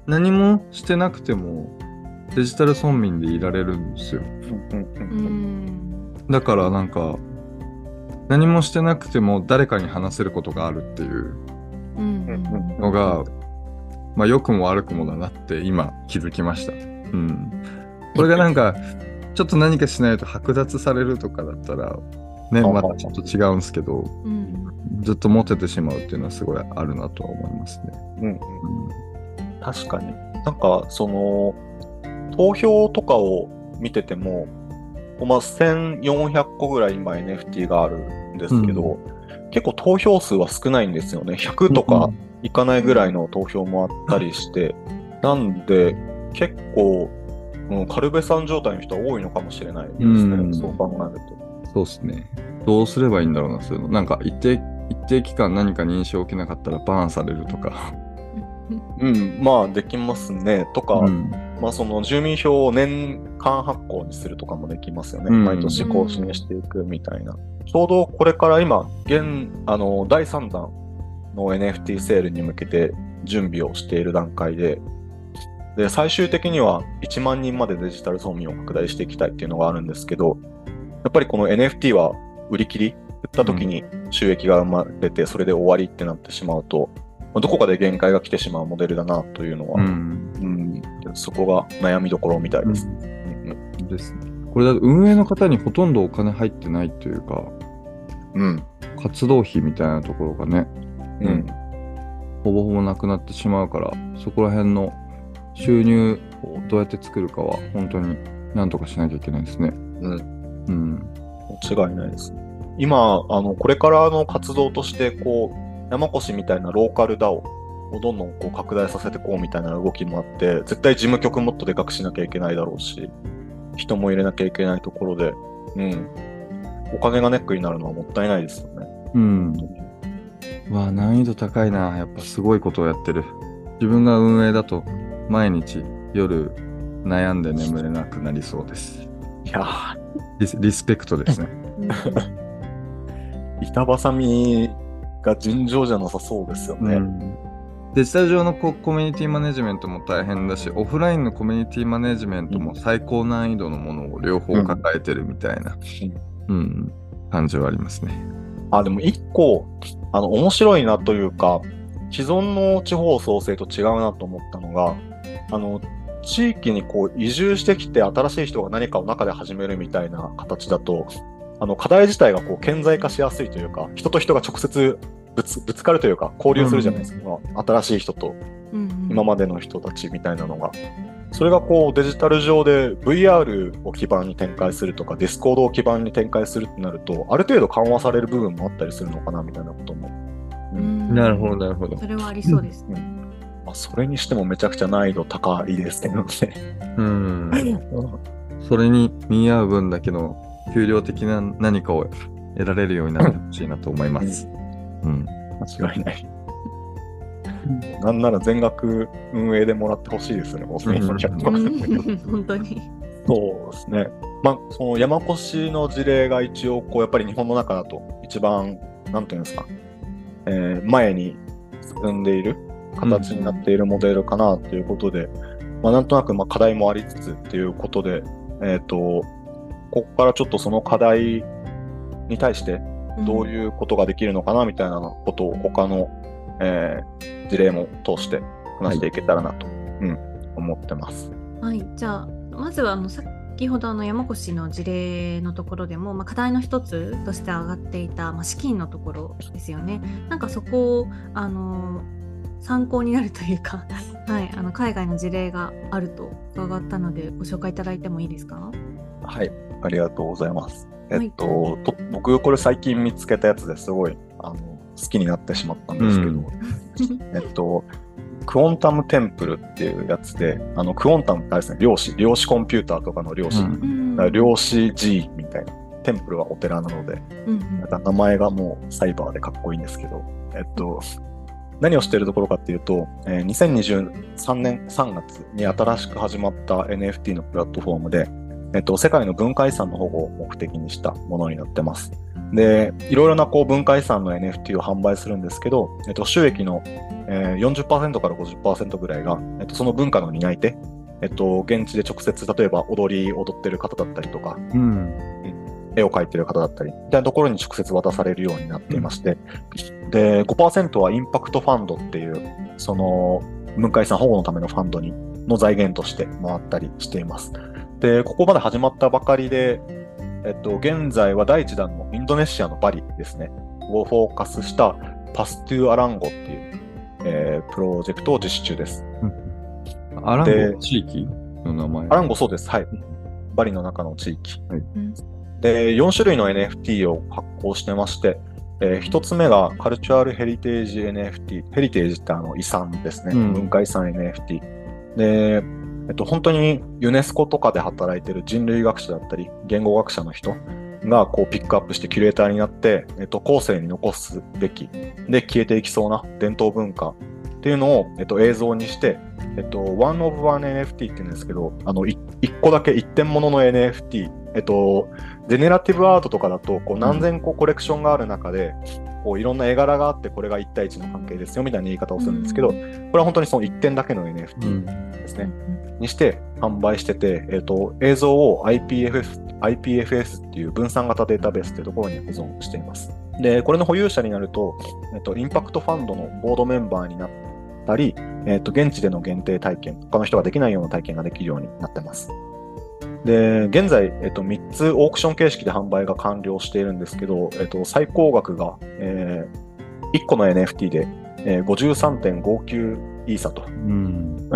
[SPEAKER 2] 何もしてなくてもデジタル村民でいられるんですよ。だからなんか、何もしてなくても誰かに話せることがあるっていう
[SPEAKER 1] うん
[SPEAKER 3] うん
[SPEAKER 2] のが、まあ良くも悪くもだなって今気づきました。うん。これがなんか、ちょっと何かしないと剥奪されるとかだったら、ね、またちょっと違うんですけど、
[SPEAKER 1] うん。
[SPEAKER 2] ずっと持ててしまうっていうのはすごいあるなとは思いますね。
[SPEAKER 3] うんうん
[SPEAKER 2] うん
[SPEAKER 3] 確かに。なんか、その、投票とかを見てても、まあ、1400個ぐらい今 NFT があるんですけど、結構投票数は少ないんですよね。100とかいかないぐらいの投票もあったりして、なんで結構、うん、カルベさん状態の人は多いのかもしれないですね。
[SPEAKER 2] うん
[SPEAKER 3] そう考えると。
[SPEAKER 2] そうですね。どうすればいいんだろうな、そういうの。なんか一定、一定期間何か認証を受けなかったらバーンされるとか。
[SPEAKER 3] うん、まあできますね。とか、
[SPEAKER 2] うん
[SPEAKER 3] まあその住民票を年間発行にするとかもできますよね。
[SPEAKER 2] うん
[SPEAKER 3] 毎年更新していくみたいな。ちょうどこれから今、現、あの、第3弾の NFT セールに向けて準備をしている段階で、で、最終的には1万人までデジタル村民を拡大していきたいっていうのがあるんですけど、やっぱりこの NFT は売り切り、売った時に収益が生まれて、それで終わりってなってしまうと、まあどこかで限界が来てしまうモデルだなというのは、
[SPEAKER 2] うん。
[SPEAKER 3] うん、そこが悩みどころみたいです。うん
[SPEAKER 2] ですね。これだと運営の方にほとんどお金入ってないというか、
[SPEAKER 3] うん。
[SPEAKER 2] 活動費みたいなところがね、
[SPEAKER 3] うん。
[SPEAKER 2] ほぼほぼなくなってしまうから、そこら辺の収入をどうやって作るかは、本当になんとかしなきゃいけないですね。
[SPEAKER 3] うん。
[SPEAKER 2] うん。
[SPEAKER 3] 間違いないです。今、あの、これからの活動として、こう、山越みたいなローカル DAO をどんどんこう拡大させていこうみたいな動きもあって、絶対事務局もっとでかくしなきゃいけないだろうし、人も入れなきゃいけないところで、うん。お金がネックになるのはもったいないですよね。
[SPEAKER 2] うん。わあ、難易度高いな。やっぱすごいことをやってる。自分が運営だと、毎日夜悩んで眠れなくなりそうです。
[SPEAKER 3] いやー、
[SPEAKER 2] リスリスペクトですね。
[SPEAKER 3] 板挟みが尋常じゃなさそうですよね。
[SPEAKER 2] うんデジタル上のココミュニティマネジメントも大変だし、オフラインのコミュニティマネジメントも最高難易度のものを両方抱えてるみたいな、うん感じはありますね。
[SPEAKER 3] あ、でも一個、あの、面白いなというか、既存の地方創生と違うなと思ったのが、あの、地域にこう移住してきて新しい人が何かを中で始めるみたいな形だと、あの、課題自体がこう顕在化しやすいというか、人と人が直接ぶつぶつかるというか、交流するじゃないですか。新しい人と今までの人たちみたいなのが。それがこうデジタル上で VR を基盤に展開するとか、 Discord を基盤に展開するってなると、ある程度緩和される部分もあったりするのかなみたいなことも。
[SPEAKER 2] なるほど、なるほど。
[SPEAKER 1] それはありそうですね。
[SPEAKER 3] まあ、それにしてもめちゃくちゃ難易度高いですけどね。
[SPEAKER 2] うん。それに見合う分だけの給料的な何かを得られるようになってほしいなと思います。うん。
[SPEAKER 3] 間違いない。なんなら全額運営でもらってほしいですね、もう
[SPEAKER 2] うん
[SPEAKER 1] 本当に。
[SPEAKER 3] そうですね。まあ、その山越の事例が一応、こう、やっぱり日本の中だと一番、なんていうんですか、えー前に進んでいる形になっているモデルかなということで、まあ、なんとなくまあ課題もありつつっていうことで、えっ、と、ここからちょっとその課題に対してどう
[SPEAKER 1] う
[SPEAKER 3] いうことができるのかなみたいなことを他の、えー事例も通して話していけたらなと、うん、思ってます。
[SPEAKER 1] んはい、じゃあ、まずはあの先ほどあの山越の事例のところでも、まあ、課題の一つとして上がっていた、まあ、資金のところですよね。なんかそこをあの参考になるというか、はい、あの海外の事例があると伺ったのでご紹介いただいてもいいですか？
[SPEAKER 3] はい、ありがとうございます。
[SPEAKER 1] はい
[SPEAKER 3] えっと、と僕これ最近見つけたやつですごいあの好きになってしまったんですけど、
[SPEAKER 2] うん。
[SPEAKER 3] えっと、クオンタムテンプルっていうやつで、あのクオンタムってあれですね、量子、量子コンピューターとかの量子、
[SPEAKER 2] うん。
[SPEAKER 3] 量子 G みたいな。テンプルはお寺なので、
[SPEAKER 1] うん
[SPEAKER 3] なんか名前がもうサイバーでかっこいいんですけど、えっと、何をしているところかっていうと、えー2023年3月に新しく始まった NFT のプラットフォームで、えっと、世界の文化遺産の保護を目的にしたものになってます。で、いろいろなこう文化遺産の NFT を販売するんですけど、えっと、収益の、えー40%から50%ぐらいが、えっと、その文化の担い手、えっと、現地で直接、例えば踊り、踊ってる方だったりとか、
[SPEAKER 2] うん。
[SPEAKER 3] 絵を描いてる方だったり、みたいなところに直接渡されるようになっていまして、で、5%はインパクトファンドっていう、その、文化遺産保護のためのファンドに、の財源として回ったりしています。で、ここまで始まったばかりで、えっと、現在は第1弾のインドネシアのバリですね、をフォーカスしたパストゥアランゴっていう、えープロジェクトを実施中です。
[SPEAKER 2] アラン
[SPEAKER 3] で
[SPEAKER 2] ゴ地域の名前。
[SPEAKER 3] アランゴそうです。はい。バリの中の地域。
[SPEAKER 1] うん
[SPEAKER 3] で、4種類の NFT を発行してまして、えー、1つ目がカルチュアルヘリテージ NFT。ヘリテージってあの遺産ですね。
[SPEAKER 2] うん
[SPEAKER 3] 文化遺産 NFT。で、えっと、本当にユネスコとかで働いてる人類学者だったり、言語学者の人がこうピックアップしてキュレーターになって、えっと、後世に残すべき、で、消えていきそうな伝統文化っていうのを、えっと、映像にして、えっと、One of One NFT って言うんですけど、あの、1個だけ1点ものの NFT、えっと、ジェネラティブアートとかだと、こう何千個コレクションがある中で、こういろんな絵柄があって、これが1対1の関係ですよみたいな言い方をするんですけど、これは本当にその1点だけの NFT ですね。にして販売してて、えっと映像を IPFS, IPFS っていう分散型データベースっていうところに保存しています。で、これの保有者になると、えっと、インパクトファンドのボードメンバーになったり、えっと、現地での限定体験、他の人ができないような体験ができるようになってます。で、現在、えっと、3つオークション形式で販売が完了しているんですけど、えっと、最高額が、えー1個の NFT で、えー53.59イーサと、
[SPEAKER 2] うん。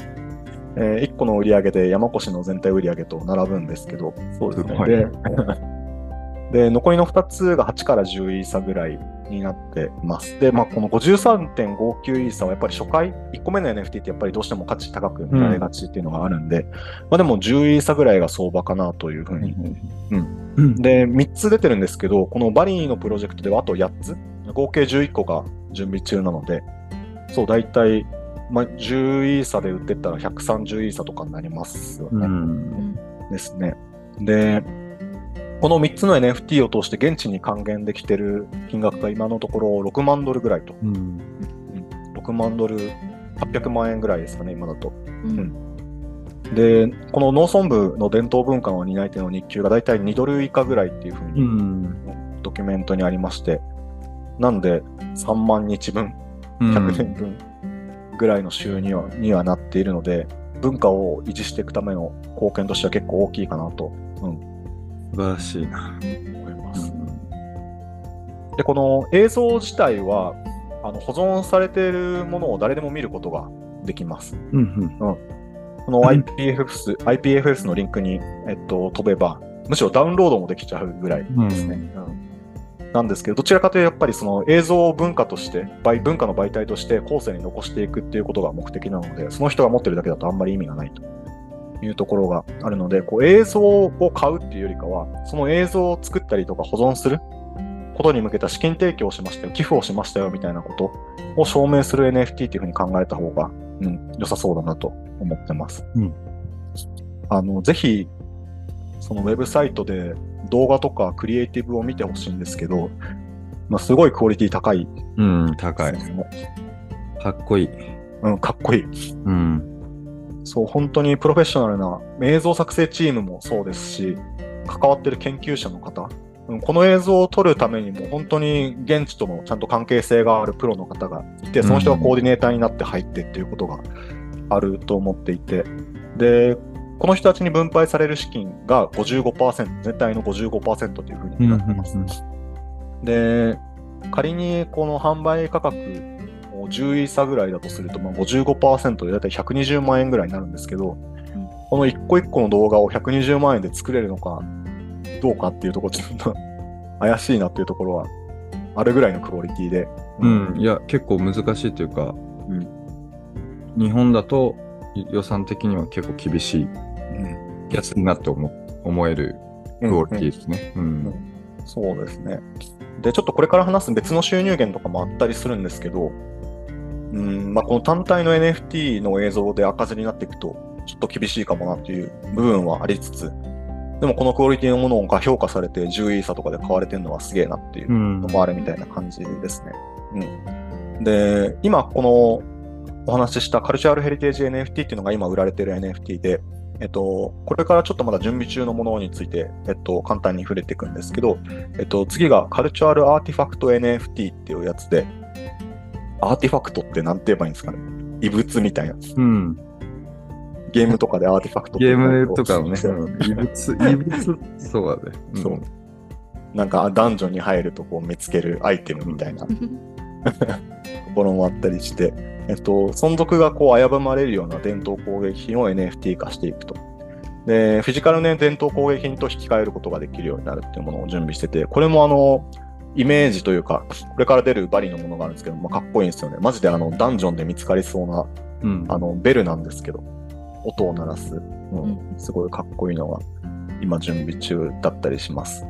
[SPEAKER 3] え1個の売り上げで山越の全体売り上げと並ぶんですけど、そうですね。で、で残りの2つが8から10イーサぐらいになってます。で、まあ、この53.59イーサはやっぱり初回、1個目の NFT ってやっぱりどうしても価値高く見られがちっていうのがあるんで、まあでも10イーサぐらいが相場かなというふうに
[SPEAKER 2] うん。
[SPEAKER 3] で、3つ出てるんですけど、このバリーのプロジェクトではあと8つ、合計11個が準備中なので、そう、大体、まあ、10イーサで売ってったら130イーサとかになりますよ
[SPEAKER 2] う
[SPEAKER 3] ね。
[SPEAKER 2] ん。
[SPEAKER 3] ですね。で、この3つの NFT を通して現地に還元できてる金額が今のところ6万ドルぐらいと。
[SPEAKER 2] うん。
[SPEAKER 3] 6万ドル、800万円ぐらいですかね、今だと。
[SPEAKER 1] うん
[SPEAKER 3] で、この農村部の伝統文化の担い手の日給が大体2ドル以下ぐらいっていうふう
[SPEAKER 2] う
[SPEAKER 3] に
[SPEAKER 2] ん。
[SPEAKER 3] ドキュメントにありまして、なんで3万日分、
[SPEAKER 2] うん
[SPEAKER 3] 100年分ぐらいの収入はにはなっているので、文化を維持していくための貢献としては結構大きいかなと、うん、
[SPEAKER 2] 素晴らしいな。
[SPEAKER 3] 思います。で、この映像自体は、あの保存されているものを誰でも見ることができます。
[SPEAKER 2] うん。うん。
[SPEAKER 3] この IPFS、IPFS のリンクに、えっと、飛べば、むしろダウンロードもできちゃうぐらいですね。うんなんですけど、どちらかというと、やっぱりその映像を文化として、媒文化の媒体として後世に残していくっていうことが目的なので、その人が持ってるだけだとあんまり意味がないというところがあるので、こう映像を買うっていうよりかは、その映像を作ったりとか保存することに向けた資金提供をしましたよ、寄付をしましたよみたいなことを証明する NFT っていうふうに考えた方が、うん、良さそうだなと思ってます。
[SPEAKER 2] うん
[SPEAKER 3] あの、ぜひ、そのウェブサイトで動画とかクリエイティブを見てほしいんですけど、まあ、すごいクオリティ高い
[SPEAKER 2] うん。高い。かっこいい。
[SPEAKER 3] うん、かっこいい。
[SPEAKER 2] うん。
[SPEAKER 3] そう、本当にプロフェッショナルな映像作成チームもそうですし、関わってる研究者の方、うんこの映像を撮るためにも本当に現地とのちゃんと関係性があるプロの方がいて、その人がコーディネーターになって入ってっていうことがあると思っていて、で、この人たちに分配される資金が55%、全体の55%というふうになってます。で、仮にこの販売価格を10イーサぐらいだとすると、まあ、55%でだいたい120万円ぐらいになるんですけど、この一個一個の動画を120万円で作れるのかどうかっていうところ、ちょっと怪しいなっていうところはあるぐらいのクオリティで。
[SPEAKER 2] うん。いや、結構難しいというか、
[SPEAKER 3] うん
[SPEAKER 2] 日本だと予算的には結構厳しい
[SPEAKER 3] うん
[SPEAKER 2] やつになって思思えるクオリティですね。うん。
[SPEAKER 3] そうですね。で、ちょっとこれから話す別の収入源とかもあったりするんですけど、うん、まあ、この単体の NFT の映像で赤字になっていくと、ちょっと厳しいかもなっていう部分はありつつ、でもこのクオリティのものが評価されて10イーサとかで買われてるのはすげえなっていう
[SPEAKER 2] うん
[SPEAKER 3] のもあるみたいな感じですね。うん。で、今このお話ししたカルチャールヘリテージ NFT っていうのが今売られてる NFT で、えっと、これからちょっとまだ準備中のものについて、えっと、簡単に触れていくんですけど、えっと、次がカルチャールアーティファクト NFT っていうやつで、 artifact ってなんて言えばいいんですかね？遺物みたいな。
[SPEAKER 2] うん。
[SPEAKER 3] ゲームとかで artifact
[SPEAKER 2] ゲームとかのね、遺物、遺物、そうだね。ん
[SPEAKER 3] そう。なんかダンジョンに入るとこう見つけるアイテムみたいな ところもあったりして、えっと、存続がこう危ぶまれるような伝統工芸品を NFT 化していくと。で、フィジカルね、伝統工芸品と引き換えることができるようになるっていうものを準備してて、これもあの、イメージというか、これから出るバリのものがあるんですけど、まあ、かっこいいんですよね。マジであの、ダンジョンで見つかりそうな、
[SPEAKER 2] うん。
[SPEAKER 3] あの、ベルなんですけど、音を鳴らす、うん
[SPEAKER 1] うん
[SPEAKER 3] すごいかっこいいのが、今準備中だったりします。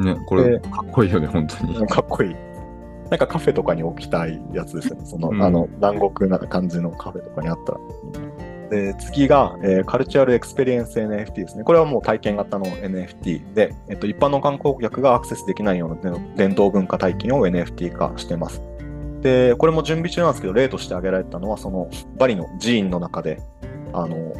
[SPEAKER 2] ね、これ、かっこいいよね、本当に。
[SPEAKER 3] かっこいい。なんかカフェとかに置きたいやつですよね。その、
[SPEAKER 2] うん
[SPEAKER 3] あの、南国な感じのカフェとかにあったら。で、次が、えーカルチュアルエクスペリエンス NFT ですね。これはもう体験型の NFT で、えっと、一般の観光客がアクセスできないような伝統文化体験を NFT 化してます。で、これも準備中なんですけど、例として挙げられたのは、その、バリの寺院の中で、あの、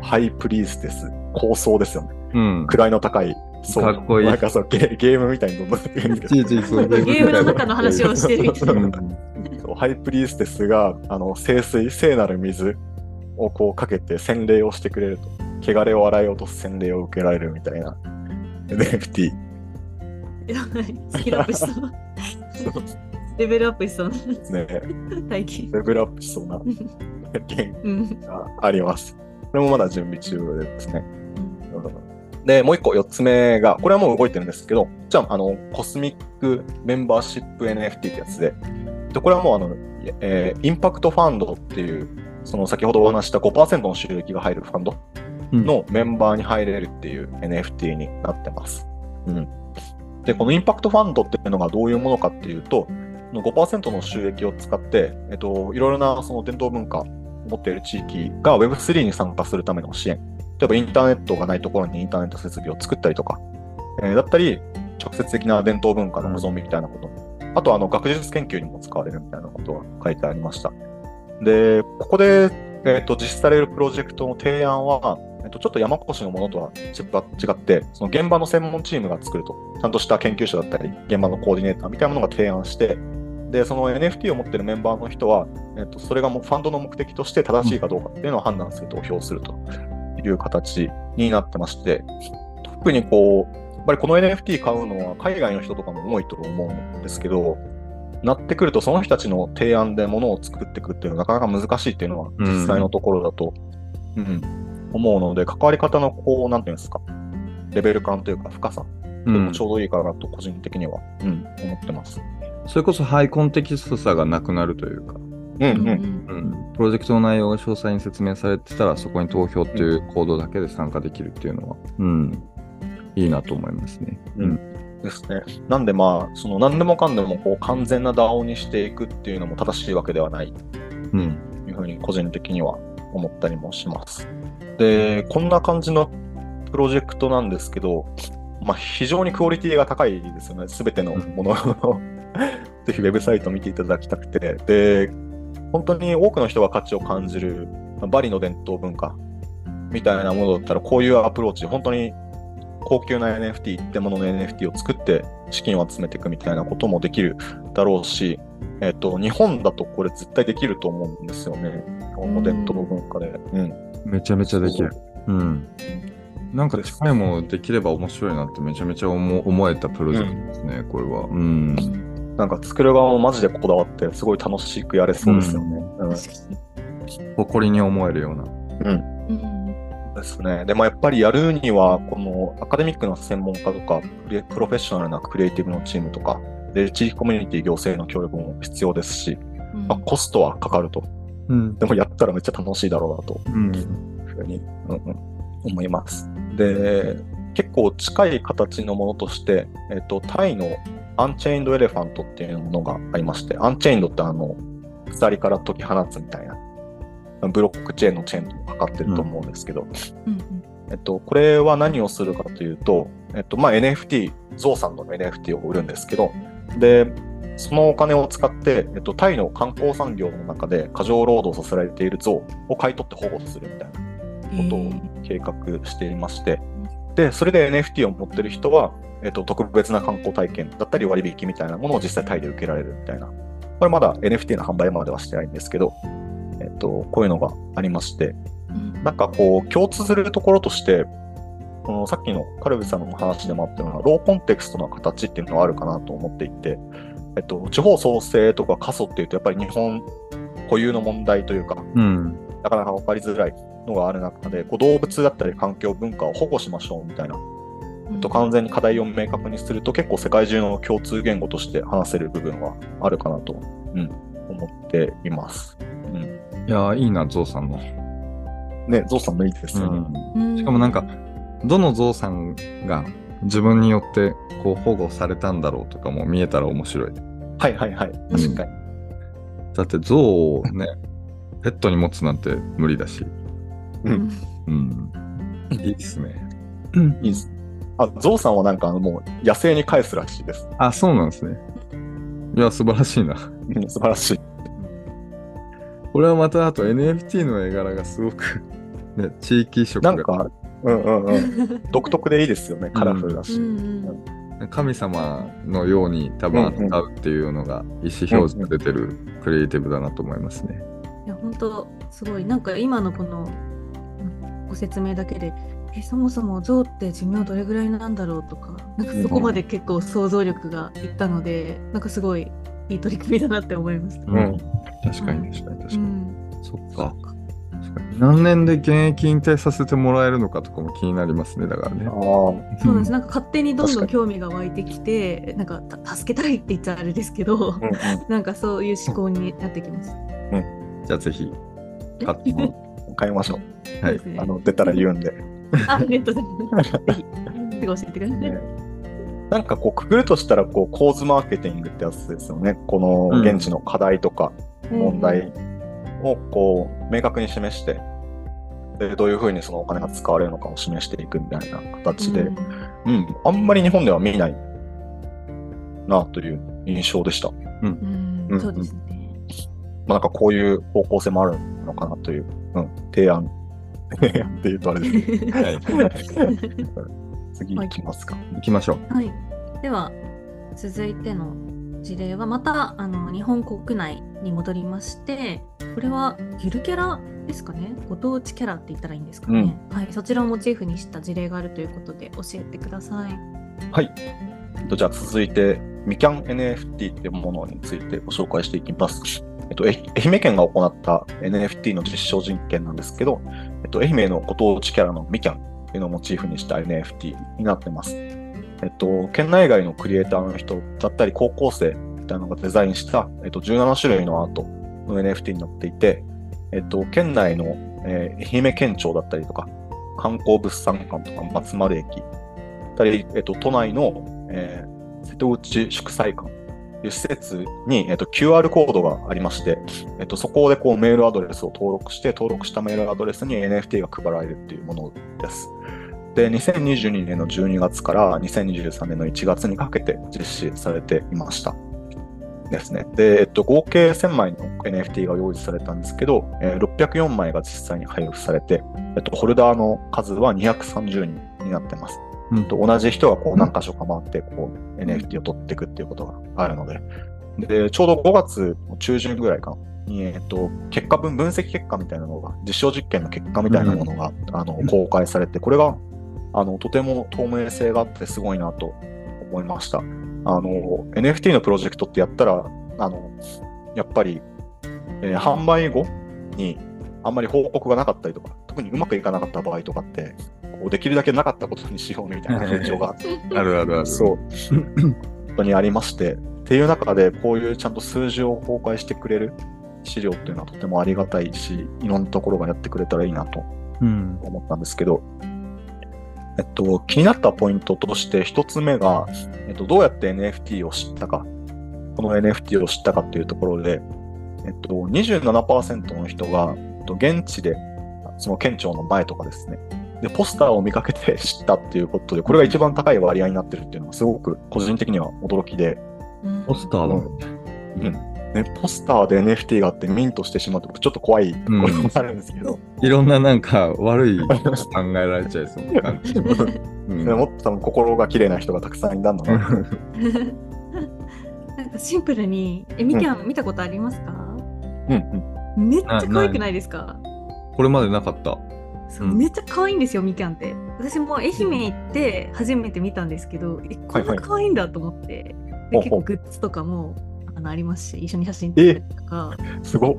[SPEAKER 3] high priestess、高僧ですよね。
[SPEAKER 2] うん。
[SPEAKER 3] 位の高い、そう
[SPEAKER 2] かっこいい
[SPEAKER 3] なんかそうゲ、ゲームみたいにどんどん出てくるんですけど
[SPEAKER 2] いちいちそう
[SPEAKER 1] ゲームの中の話をしてるみたいな。
[SPEAKER 3] ハイプリーステスが、あの、聖水、聖なる水をこうかけて洗礼をしてくれると。汚れを洗い落とす洗礼を受けられるみたいな NFT。
[SPEAKER 1] スキルアップしそう。レベルアップしそうな
[SPEAKER 3] ね。
[SPEAKER 1] 体験。
[SPEAKER 3] レベルアップしそうな体。があります。これもまだ準備中ですね。で、もう一個、四つ目が、これはもう動いてるんですけど、じゃあ、あの、コスミックメンバーシップ NFT ってやつで、でこれはもう、あの、えーインパクトファンドっていう、その先ほどお話しした5%の収益が入るファンドのメンバーに入れるっていう NFT になってます。うん。で、このインパクトファンドっていうのがどういうものかっていうと、この5%の収益を使って、えっと、いろいろなその伝統文化を持っている地域が Web3 に参加するための支援。例えばインターネットがないところにインターネット設備を作ったりとか、えーだったり、直接的な伝統文化の保存みたいなこと。あと、あの、学術研究にも使われるみたいなことが書いてありました。で、ここで、えっと、実施されるプロジェクトの提案は、えっと、ちょっと山越しのものとは違って、その現場の専門チームが作ると、ちゃんとした研究者だったり、現場のコーディネーターみたいなものが提案して、で、その NFT を持ってるメンバーの人は、えっと、それがもうファンドの目的として正しいかどうかっていうのを判断する投票するという形になってまして、特にこう、やっぱりこの NFT 買うのは海外の人とかも多いと思うんですけど、なってくるとその人たちの提案で物を作っていくっていうのはなかなか難しいっていうのは
[SPEAKER 2] うん。
[SPEAKER 3] 実際のところだと、うん思うので、関わり方のこう、なんていうんですか、レベル感というか深さで
[SPEAKER 2] うん。
[SPEAKER 3] もちょうどいいかなと個人的には、うん、思ってます。
[SPEAKER 2] それこそハイコンテキストさがなくなるというか、
[SPEAKER 3] うんうん。
[SPEAKER 2] うん、プロジェクトの内容が詳細に説明されてたら、そこに投票っていうコードだけで参加できるっていうのは、うん、いいなと思いますね。
[SPEAKER 3] うんですね。なんでまあ、その何でもかんでもこう完全な DAO にしていくっていうのも正しいわけではない
[SPEAKER 2] うん。
[SPEAKER 3] というふうに個人的には思ったりもします。で、こんな感じのプロジェクトなんですけど、まあ、非常にクオリティが高いですよね。すべてのものを ぜひウェブサイトを見ていただきたくて。で、本当に多くの人が価値を感じるまあバリの伝統文化みたいなものだったら、こういうアプローチ、本当に高級な NFT、一定物の NFT を作って資金を集めていくみたいなこともできるだろうし、えっと、日本だとこれ絶対できると思うんですよね。日本の伝統文化で。うん。
[SPEAKER 2] めちゃめちゃできる。うん。なんか近いものできれば面白いなってめちゃめちゃ思思えたプロジェクトですね、これは。うん。
[SPEAKER 3] なんか作る側もマジでこだわって、すごい楽しくやれそうですよね。うん
[SPEAKER 2] 誇りに思えるような。
[SPEAKER 3] うんですね。でもやっぱりやるには、このアカデミックな専門家とか、プロフェッショナルなクリエイティブのチームとか、で、地域コミュニティ行政の協力も必要ですし、
[SPEAKER 1] うん
[SPEAKER 3] まあ、コストはかかると。
[SPEAKER 2] うん。
[SPEAKER 3] でもやったらめっちゃ楽しいだろうなと
[SPEAKER 2] うん。
[SPEAKER 3] いうふうに、うんうん、思います。で、結構近い形のものとして、えっと、タイの Unchained Elephant っていうものがありまして、アンチェインドってあの、鎖から解き放つみたいな、ブロックチェーンのチェーンともかかってると思うんですけど、
[SPEAKER 1] うん
[SPEAKER 3] えっと、これは何をするかというと、えっと、まあ、NFT、ゾウさんの NFT を売るんですけど、で、そのお金を使って、えっと、タイの観光産業の中で過剰労働させられているゾウを買い取って保護するみたいなことを計画していまして、で、それで NFT を持ってる人は、えっと、特別な観光体験だったり割引みたいなものを実際タイで受けられるみたいな。これまだ NFT の販売まではしてないんですけど、と、こういうのがありまして、
[SPEAKER 1] うん
[SPEAKER 3] なんかこう、共通するところとして、このさっきのカルビさんの話でもあったような、ローコンテクストの形っていうのはあるかなと思っていて、えっと、地方創生とか過疎っていうと、やっぱり日本固有の問題というか、
[SPEAKER 2] うん。
[SPEAKER 3] なかなか分かりづらいのがある中で、こう動物だったり環境、文化を保護しましょうみたいなえっと、完全に課題を明確にすると結構世界中の共通言語として話せる部分はあるかなと、うん、思っています。うん、
[SPEAKER 2] いやー、いいな、ゾウさんの。
[SPEAKER 3] ね、ゾウさんもいいですよね。
[SPEAKER 2] うんしかもなんか、どのゾウさんが自分によってこう保護されたんだろうとかも見えたら面白い。
[SPEAKER 3] はいはいはい。確かに。
[SPEAKER 2] だってゾウをね、ペットに持つなんて無理だし。
[SPEAKER 3] うん
[SPEAKER 2] うん。いいですね。
[SPEAKER 3] いいです。あ、ゾウさんはなんかあのもう野生に返すらしいです。
[SPEAKER 2] あ、そうなんですね。いや、素晴らしいな。
[SPEAKER 3] うん素晴らしい。
[SPEAKER 2] これはまたあと NFT の絵柄がすごく、ね、地域色が
[SPEAKER 3] なんか、うんうんうん。独特でいいですよね。カラフルだし。
[SPEAKER 1] うん
[SPEAKER 2] 神様のように多分
[SPEAKER 3] うんうん
[SPEAKER 2] 扱うっていうのが意思表示が出てるクリエイティブだなと思いますね。
[SPEAKER 1] いや本当すごいなんか今のこのうんご説明だけでえそもそも象って寿命どれぐらいなんだろうとかなんかそこまで結構想像力がいったので、なんかすごいいい取り組みだなって思いました。
[SPEAKER 3] うん
[SPEAKER 2] 確かに確かに確かに。
[SPEAKER 1] うん
[SPEAKER 2] そっか。何年で現役引退させてもらえるのかとかも気になりますね、だからね
[SPEAKER 3] あ。あ。
[SPEAKER 1] そうなんですなんか勝手にどんどん興味が湧いてきてなんかた助けたいって言っちゃあれですけど、
[SPEAKER 3] うんうん
[SPEAKER 1] なんかそういう思考になってきます。
[SPEAKER 2] じゃあぜひ、買っても
[SPEAKER 3] 買いましょう。
[SPEAKER 2] はい
[SPEAKER 3] あの、出たら言うんで。
[SPEAKER 1] あありがとうございます。ぜひ、すぐ教えてください。
[SPEAKER 3] ねなんかこう、くぐるとしたら、こう、構図マーケティングってやつですよね。この現地の課題とか問題を、こう、明確に示して、で、どういうふうにそのお金が使われるのかを示していくみたいな形で、
[SPEAKER 1] うん。
[SPEAKER 3] うん、あんまり日本では見ないなという印象でした。
[SPEAKER 1] うん。
[SPEAKER 3] うん。
[SPEAKER 1] そうですね。
[SPEAKER 3] まあ、なんかこういう方向性もあるのかなという、うん、提案。提案って言うとあれですけど。
[SPEAKER 2] はい
[SPEAKER 3] 次行きますか。
[SPEAKER 2] 行きましょう。
[SPEAKER 1] はい。では、続いての事例は、またあの日本国内に戻りまして、これはゆるキャラですかね？ご当地キャラって言ったらいいんですかね、はい。そちらをモチーフにした事例があるということで教えてください。
[SPEAKER 3] はい。えっとじゃあ続いて、みきゃん NFT っていうものについてご紹介していきます。えっと、え愛媛県が行った NFT の実証実験なんですけど、えっと、愛媛のご当地キャラのみきゃんていうのをモチーフにした NFT になってます。えっと、県内外のクリエイターの人だったり、高校生みたいなのがデザインした、えっと、17種類のアートの NFT になっていて、えっと、県内の、えー愛媛県庁だったりとか、観光物産館とか松丸駅、だったり、えっと、都内の、えー瀬戸内祝祭館いう施設に、えっと、QR コードがありまして、えっと、そこでこうメールアドレスを登録して、登録したメールアドレスに NFT が配られるっていうものです。で、2022年の12月から2023年の1月にかけて実施されていました。ですね。で、えっと、合計1000枚の NFT が用意されたんですけど、えー604枚が実際に配布されて、えっと、ホルダーの数は230人になってます。
[SPEAKER 2] うん。
[SPEAKER 3] と同じ人がこう何箇所か回ってこう NFT を取っていくっていうことがあるので、で、ちょうど5月の中旬ぐらいか。なに、えっと、結果分、分析結果みたいなのが、実証実験の結果みたいなものが、あの公開されて、これがあのとても透明性があってすごいなと思いました。あの、NFT のプロジェクトってやったら、あの、やっぱり、えー販売後にあんまり報告がなかったりとか、特にうまくいかなかった場合とかって、こうできるだけなかったことにしようみたいな風潮が
[SPEAKER 2] あるあるある。
[SPEAKER 3] そう。本当にありまして。っていう中で、こういうちゃんと数字を公開してくれる資料っていうのはとてもありがたいし、いろんなところがやってくれたらいいなと
[SPEAKER 2] うん。
[SPEAKER 3] 思ったんですけど、えっと、気になったポイントとして一つ目が、えっと、どうやって NFT を知ったか、この NFT を知ったかっていうところで、えっと、27%の人が、えっと、現地で、その県庁の前とかですね、で、ポスターを見かけて知ったっていうことで、これが一番高い割合になってるっていうのがすごく個人的には驚きで、
[SPEAKER 1] うん。
[SPEAKER 2] ポスターだもん。
[SPEAKER 3] うん。ね、ポスターで NFT があってミントしてしまうとちょっと怖いところもあるんですけど、
[SPEAKER 2] いろんななんか悪いこと考えられちゃいそうな感じ。うん
[SPEAKER 3] でもっと多分心が綺麗な人がたくさんいたんだな。と
[SPEAKER 1] なんかシンプルに、え、みきゃん見たことありますか、
[SPEAKER 3] うん。うん。
[SPEAKER 1] めっちゃ可愛くないですか？
[SPEAKER 2] これまでなかった。
[SPEAKER 1] そう、
[SPEAKER 2] うん
[SPEAKER 1] めっちゃ可愛いんですよ、みきゃんって。私も愛媛行って初めて見たんですけど、え、こんな可愛いんだと思って。で、
[SPEAKER 3] ほうほう
[SPEAKER 1] 結構グッズとかもあのありますし、一緒に写真撮ったりとか。
[SPEAKER 3] すごっ。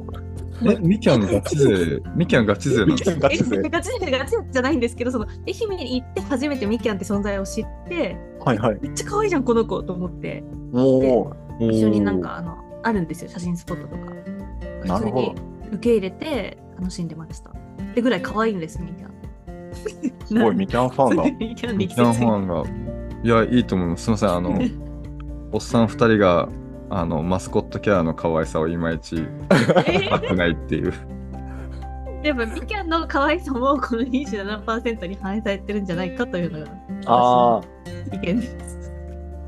[SPEAKER 2] え、みきゃんガチ勢、みきゃんガチ勢なん
[SPEAKER 3] み
[SPEAKER 2] ですか？
[SPEAKER 3] きゃんガチ勢
[SPEAKER 1] えガチ勢ガチ勢じゃないんですけど、その愛媛に行って初めてみきゃんって存在を知って、
[SPEAKER 3] はいはい。
[SPEAKER 1] めっちゃ可愛いじゃん、この子と思って、
[SPEAKER 3] も
[SPEAKER 1] 一緒になんかあのあるんですよ、写真スポットとか。
[SPEAKER 3] なるほど
[SPEAKER 1] 受け入れて楽しんでました。ってぐらい可愛いんです、みきゃん。
[SPEAKER 3] う、すごいみきゃんファンが。
[SPEAKER 1] みきゃん
[SPEAKER 2] ファンが。いや、いいと思います。すみません、あの、おっさん二人が、あの、マスコットキャラの可愛さをいまいち
[SPEAKER 1] え
[SPEAKER 2] 合ってないっていう。
[SPEAKER 1] でもみきゃんの可愛さもこの27%に反映されてるんじゃないかというのが
[SPEAKER 3] あ
[SPEAKER 1] 意見です。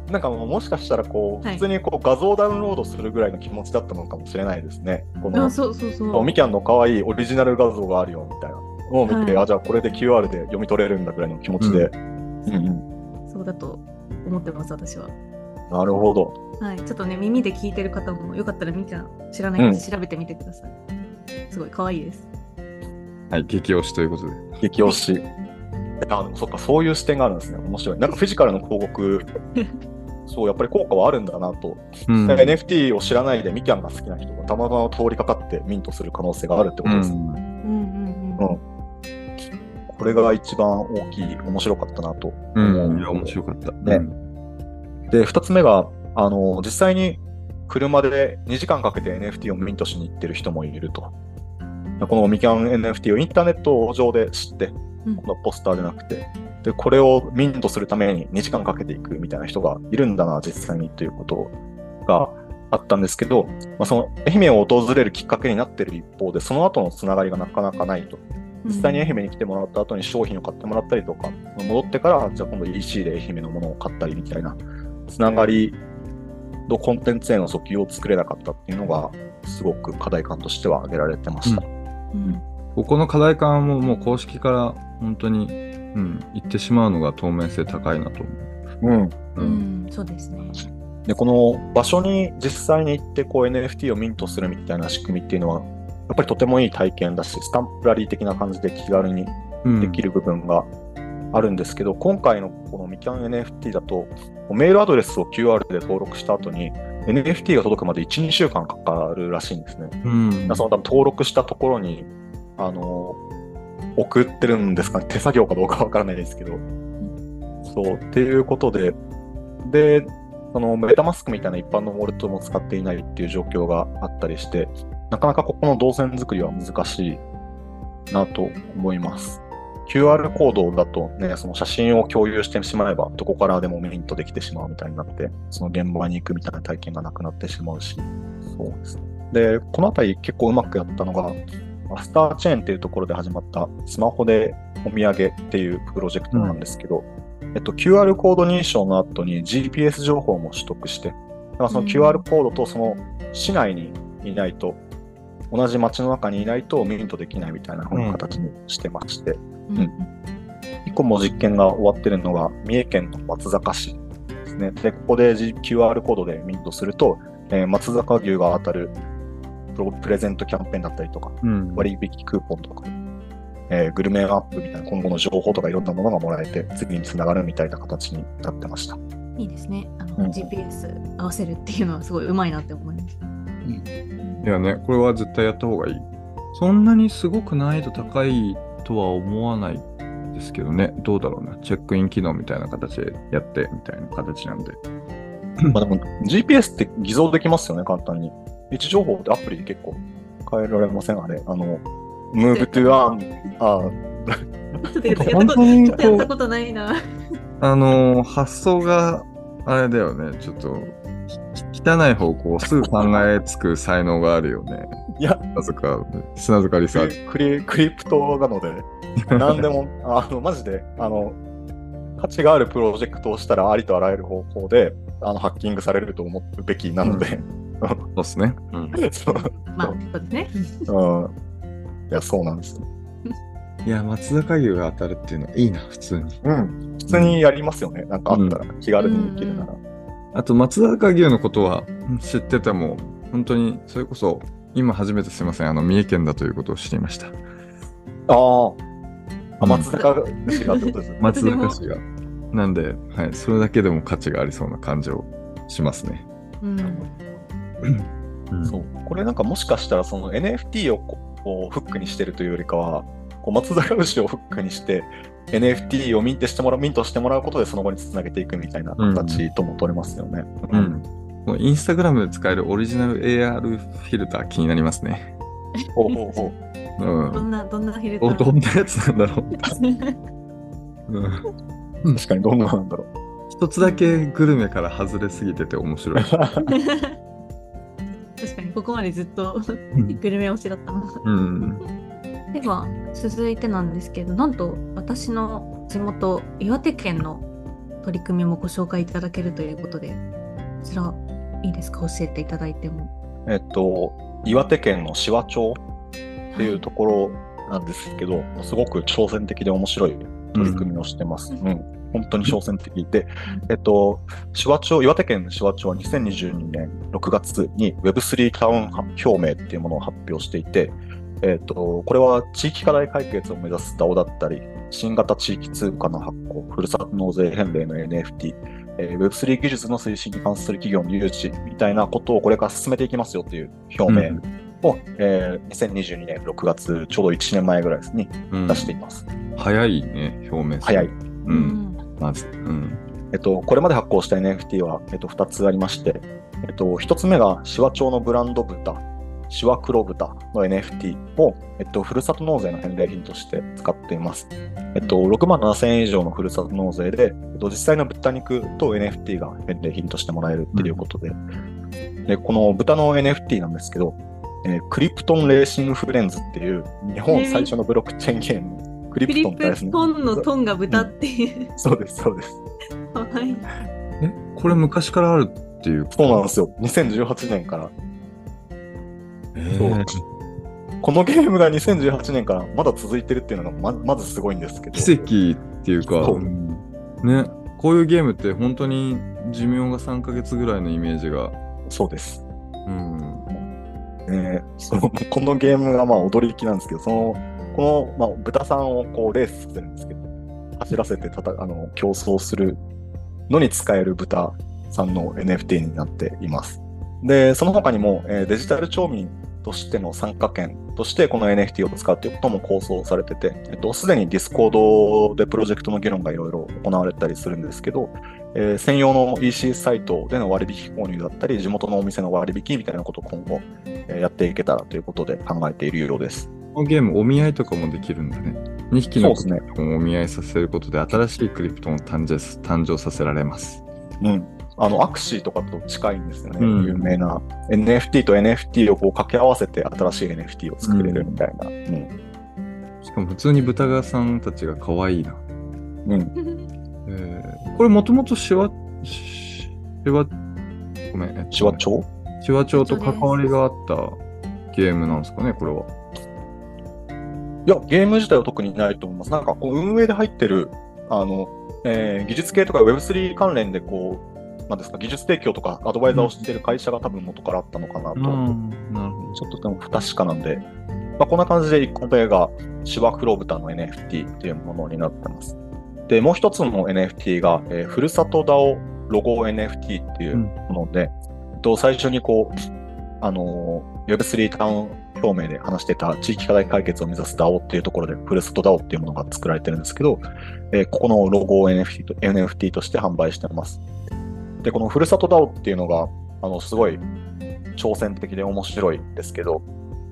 [SPEAKER 3] あ、なんかもうもしかしたらこう、
[SPEAKER 1] はい
[SPEAKER 3] 普通にこう画像ダウンロードするぐらいの気持ちだったのかもしれないですね。この
[SPEAKER 1] あそうそうそう。
[SPEAKER 3] みきゃんの可愛いオリジナル画像があるよみたいなのを見て、
[SPEAKER 1] はい
[SPEAKER 3] あ、じゃあこれで QR で読み取れるんだぐらいの気持ちで。うんうん
[SPEAKER 1] そうだと思ってます、私は。
[SPEAKER 3] なるほど。
[SPEAKER 1] はい、ちょっとね、耳で聞いてる方もよかったらみきゃん知らないので調べてみてください。すごい可愛いです。
[SPEAKER 2] はい、激推しということで。
[SPEAKER 3] 激推し。あのそっか、そういう視点があるんですね。面白い。なんかフィジカルの広告、そう、やっぱり効果はあるんだなと。
[SPEAKER 2] うん。
[SPEAKER 3] NFT を知らないでミキャンが好きな人がたまたま通りかかってミントする可能性があるってことです。
[SPEAKER 2] うん
[SPEAKER 1] うんうんうん。
[SPEAKER 3] うんこれが一番大きい、面白かったなと
[SPEAKER 2] うん、いや、面白かった。
[SPEAKER 3] ねで、二つ目が、あの、実際に車で2時間かけて NFT をミントしに行ってる人もいると。このミキャン NFT をインターネット上で知って、
[SPEAKER 1] うん
[SPEAKER 3] このポスターじゃなくて、で、これをミントするために2時間かけていくみたいな人がいるんだな、実際にということがあったんですけど、まあ、その愛媛を訪れるきっかけになっている一方で、その後のつながりがなかなかないと。実際に愛媛に来てもらった後に商品を買ってもらったりとか、戻ってから、じゃあ今度 EC で愛媛のものを買ったりみたいな、つながりのコンテンツへの訴求を作れなかったっていうのが、すごく課題感としては挙げられてました。
[SPEAKER 1] うん
[SPEAKER 2] ここの課題感ももう公式から本当に、うん、言ってしまうのが透明性高いなと思う。
[SPEAKER 3] うん。
[SPEAKER 2] う。
[SPEAKER 1] うんん、そうですね。
[SPEAKER 3] で、この場所に実際に行ってこう NFT をミントするみたいな仕組みっていうのは、やっぱりとてもいい体験だし、スタンプラリー的な感じで気軽に
[SPEAKER 2] うん
[SPEAKER 3] できる部分があるんですけど、今回のこのミキャン NFT だと、メールアドレスを QR で登録した後に、NFT が届くまで1、2週間かかるらしいんですね。
[SPEAKER 2] うん。
[SPEAKER 3] その多分登録したところに、あの、送ってるんですか？ね。手作業かどうかわからないですけど。そう、っていうことで、で、そのメタマスクみたいな一般のウォレットも使っていないっていう状況があったりして、なかなかここの動線作りは難しいなと思います。QR コードだとね、その写真を共有してしまえば、どこからでもミントできてしまうみたいになって、その現場に行くみたいな体験がなくなってしまうし、そうですね。で、このあたり結構うまくやったのが、マスターチェーンっていうところで始まったスマホでお土産っていうプロジェクトなんですけど、えっと、QR コード認証の後に GPS 情報も取得して、だからその
[SPEAKER 1] うん。
[SPEAKER 3] QR コードとその市内にいないと、同じ街の中にいないとミントできないみたいな形にしてまして、
[SPEAKER 1] うん。
[SPEAKER 3] うん。一個も実験が終わってるのが三重県の松坂市ですね。で、ここで QR コードでミントすると、えー松坂牛が当たるプロプレゼントキャンペーンだったりとか、
[SPEAKER 2] うん。
[SPEAKER 3] 割引クーポンとか、えーグルメアップみたいな今後の情報とかいろんなものがもらえて、次につながるみたいな形になってました。
[SPEAKER 1] いいですね。あの、
[SPEAKER 3] うん
[SPEAKER 1] GPS 合わせるっていうのはすごい上手いなって思います。
[SPEAKER 2] いやね、これは絶対やった方がいい。そんなにすごく難易度高いとは思わないですけどね。どうだろうな。チェックイン機能みたいな形でやってみたいな形なんで。
[SPEAKER 3] まあでも GPS って偽造できますよね、簡単に。位置情報ってアプリで結構変えられません？あれ。あの、move to earn、あ
[SPEAKER 1] ちょっとやったこと
[SPEAKER 2] 本当に
[SPEAKER 1] ちょっとやった
[SPEAKER 2] こ
[SPEAKER 1] ことないな。
[SPEAKER 2] あのー発想があれだよね。ちょっとき汚い方向をすぐ考えつく才能があるよね。
[SPEAKER 3] いや、
[SPEAKER 2] なぜか、砂塚リサーチ。
[SPEAKER 3] クリクリプトなので、何でも、あの、マジで、あの、価値があるプロジェクトをしたらありとあらゆる方法で、あの、ハッキングされると思うべきなので、
[SPEAKER 2] そうですね。うん。
[SPEAKER 3] そ う
[SPEAKER 1] まあ、そうですね。
[SPEAKER 3] うん。いや、そうなんですよ。
[SPEAKER 2] いや、松坂牛が当たるっていうのはいいな、普通に。
[SPEAKER 3] うん。普通にやりますよね。なんかあったら、気軽にできるなら。
[SPEAKER 2] あと、松坂牛のことはうん知ってても、本当に、それこそ、今初めてすいません、あの、三重県だということを知りました。
[SPEAKER 3] ああ。あ、
[SPEAKER 2] うん
[SPEAKER 3] 松坂市がってことですね。
[SPEAKER 2] 松坂市が。なんで、はい、それだけでも価値がありそうな感じをしますね。
[SPEAKER 1] うん。
[SPEAKER 2] うん
[SPEAKER 3] そう。これなんかもしかしたらその NFT をこうフックにしてるというよりかは、こう松坂牛をフックにして、NFT をミントしてもらう、ミントしてもらうことでその後につなげていくみたいな形とも取れますよね。
[SPEAKER 2] う。ん。インスタグラムで使えるオリジナル AR フィルター気になりますね。
[SPEAKER 3] ほうほうほう。
[SPEAKER 2] うん。
[SPEAKER 1] どんな、どんなフィルタ
[SPEAKER 2] お
[SPEAKER 1] ー
[SPEAKER 2] どんなやつなんだろう。うん、
[SPEAKER 3] 確かにどんななんだろう。
[SPEAKER 2] 一つだけグルメから外れすぎてて面白い。
[SPEAKER 1] 確かに、ここまでずっとグルメ推しだったな。
[SPEAKER 2] うん。
[SPEAKER 1] では、続いてなんですけど、なんと私の地元、岩手県の取り組みもご紹介いただけるということで、こちら、いいですか？教えていただいても。
[SPEAKER 3] えっと、岩手県の紫波町っていうところなんですけど、すごく挑戦的で面白い取り組みをしてます。
[SPEAKER 1] う
[SPEAKER 3] うんん。本当に挑戦的で、えっと、紫波町、岩手県の紫波町は2022年6月に Web3 タウン表明っていうものを発表していて、えっと、これは地域課題解決を目指す DAO だったり、新型地域通貨の発行、ふるさと納税返礼の NFT、えー Web3 技術の推進に関する企業の誘致みたいなことをこれから進めていきますよっていう表明を、えー2022年6月、ちょうど1年前ぐらいですね、
[SPEAKER 2] うん
[SPEAKER 3] 出しています。
[SPEAKER 2] 早いね、表明する
[SPEAKER 3] 早い。。
[SPEAKER 2] うん。まず。うん。
[SPEAKER 3] えっと、これまで発行した NFT は、えっと、2つありまして、えっと、1つ目が、シワ町のブランド豚、シワ黒豚の NFT を、えっと、ふるさと納税の返礼品として使っています。えっと、6万7000円以上のふるさと納税で、えっと、実際の豚肉と NFT が返礼品としてもらえるっていうことで、で、この豚の NFT なんですけど、えークリプトンレーシングフレンズっていう日本最初のブロックチェーンゲーム、クリ
[SPEAKER 1] フィリ
[SPEAKER 3] プトンね。
[SPEAKER 1] ップトンのトンが豚っていう。
[SPEAKER 3] そうです、そうです。
[SPEAKER 1] かわいい。
[SPEAKER 2] え、これ昔からあるっていう
[SPEAKER 3] そうなんですよ。2018年から
[SPEAKER 2] え
[SPEAKER 3] そう
[SPEAKER 2] ー
[SPEAKER 3] このゲームが2018年からまだ続いてるっていうのがままずすごいんですけど。
[SPEAKER 2] 奇跡っていうか、ね、こういうゲームって本当に寿命が3ヶ月ぐらいのイメージが。
[SPEAKER 3] そうです。
[SPEAKER 2] うん。
[SPEAKER 3] ね、そのこのゲームがまあ驚きなんですけど、その、この、まあ、豚さんをこうレースさせるんですけど、走らせてたたあの競争するのに使える豚さんの NFT になっています。で、その他にも、えーデジタル町民としての参加権としてこの NFT を使うということも構想されてて、えっと、すでに Discord でプロジェクトの議論がいろいろ行われたりするんですけど、えー専用の EC サイトでの割引購入だったり、地元のお店の割引みたいなことを今後、えーやっていけたらということで考えているようです。
[SPEAKER 2] このゲーム、お見合いとかもできるんだね。2匹の
[SPEAKER 3] そうですね
[SPEAKER 2] クリプトンをお見合いさせることで、新しいクリプトンを誕生す誕生させられます。
[SPEAKER 3] うん。あの、アクシーとかと近いんですよね。
[SPEAKER 2] うん
[SPEAKER 3] 有名な。NFT と NFT をこう掛け合わせて新しい NFT を作れるみたいな。うん。
[SPEAKER 2] しかも普通に豚川さんたちが可愛いな。
[SPEAKER 3] うん。
[SPEAKER 2] えーこれもともとシワ、シワ、ごめん、えっと
[SPEAKER 3] シワ町
[SPEAKER 2] シワ町と関わりがあったゲームなんですかね、これは。
[SPEAKER 3] いや、ゲーム自体は特にないと思います。なんか、こう運営で入ってる、あの、えー技術系とか Web3 関連でこう、なんですか、技術提供とかアドバイザーをしている会社が多分元からあったのかなと。
[SPEAKER 2] うん、なるほど。
[SPEAKER 3] ちょっとでも不確かなんで、まあ、こんな感じで1個目がシワクロブタの NFT っていうものになってます。で、もう一つの NFT が、えーふるさと DAO ロゴ NFT っていうもので、えっと最初にこう、あのー Web3 タウン表明で話してた地域課題解決を目指す DAO っていうところで、ふるさと DAO っていうものが作られてるんですけど、えーここのロゴを NFT と NFT として販売してます。で、このふるさと DAO っていうのが、あの、すごい挑戦的で面白いんですけど、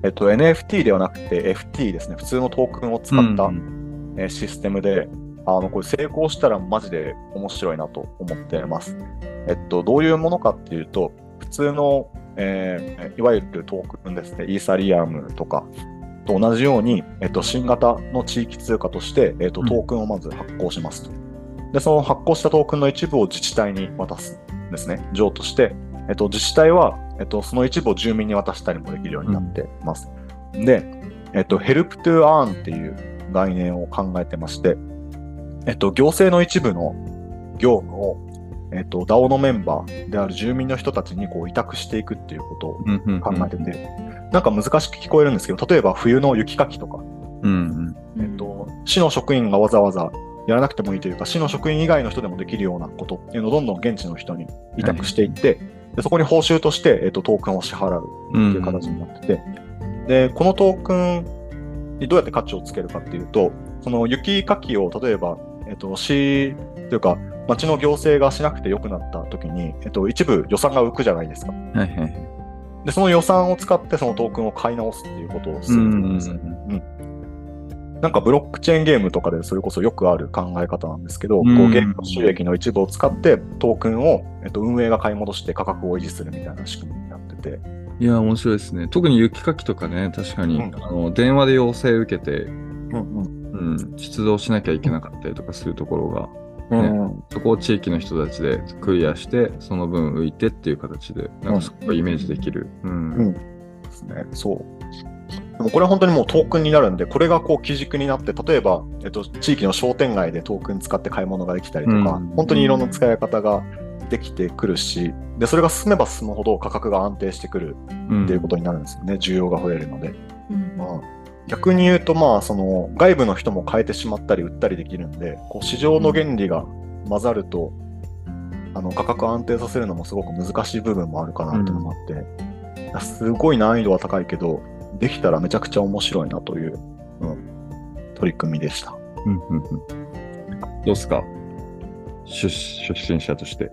[SPEAKER 3] えっと、NFT ではなくて FT ですね。普通のトークンを使った、
[SPEAKER 2] うん
[SPEAKER 3] えーシステムで、あの、これ成功したらマジで面白いなと思っています。えっと、どういうものかっていうと、普通の、えーいわゆるトークンですね、イーサリアムとかと同じように、えっと、新型の地域通貨として、えっと、
[SPEAKER 2] うん
[SPEAKER 3] トークンをまず発行しますと。で、その発行したトークンの一部を自治体に渡すんですね。譲渡して、えっと、自治体は、えっと、その一部を住民に渡したりもできるようになっています。で、えっと、help to earn っていう概念を考えてまして、えっと、行政の一部の業務を、えっと、DAO のメンバーである住民の人たちにこう委託していくっていうことを考えてて、なんか難しく聞こえるんですけど、例えば冬の雪かきとか、
[SPEAKER 2] うんうん。
[SPEAKER 3] えっと、市の職員がわざわざやらなくてもいいというか、市の職員以外の人でもできるようなことっていうのをどんどん現地の人に委託していって、でそこに報酬として、えっと、トークンを支払う
[SPEAKER 2] う
[SPEAKER 3] っていう形になってて、で、このトークンにどうやって価値をつけるかっていうと、その雪かきを例えば、えっと、市というか、町の行政がしなくてよくなった時に、えっと、一部予算が浮くじゃないですか。
[SPEAKER 2] はいはいはい。
[SPEAKER 3] で、その予算を使ってそのトークンを買い直すっていうことをするんですよ。
[SPEAKER 2] うん
[SPEAKER 3] なんかブロックチェーンゲームとかでそれこそよくある考え方なんですけど、
[SPEAKER 2] うん
[SPEAKER 3] こうゲームの収益の一部を使ってトークンを、えっと、運営が買い戻して価格を維持するみたいな仕組みになってて、
[SPEAKER 2] いや、面白いですね。特に雪かきとかね、確かに、
[SPEAKER 3] うん
[SPEAKER 2] あの電話で要請受けて、
[SPEAKER 3] うん
[SPEAKER 2] うん、出動しなきゃいけなかったりとかするところが、
[SPEAKER 3] うんうん
[SPEAKER 2] そこを地域の人たちでクリアして、その分浮いてっていう形で、なんかすごいイメージできる。うん。
[SPEAKER 3] うんですね。そう。でもこれは本当にもうトークンになるんで、これがこう基軸になって、例えば、えっと、地域の商店街でトークン使って買い物ができたりとか、
[SPEAKER 2] うん
[SPEAKER 3] 本当にいろんな使い方ができてくるし、で、それが進めば進むほど価格が安定してくる
[SPEAKER 2] うん
[SPEAKER 3] っていうことになるんですよね。需要が増えるので。
[SPEAKER 1] うん
[SPEAKER 3] まあ、逆に言うと、まあ、その外部の人も変えてしまったり売ったりできるんで、こう市場の原理が混ざると、あの価格を安定させるのもすごく難しい部分もあるかなっていうのもあって、すごい難易度は高いけど、できたらめちゃくちゃ面白いなという、うん、取り組みでした。
[SPEAKER 2] うんうんうんどうっすか？出出身者として。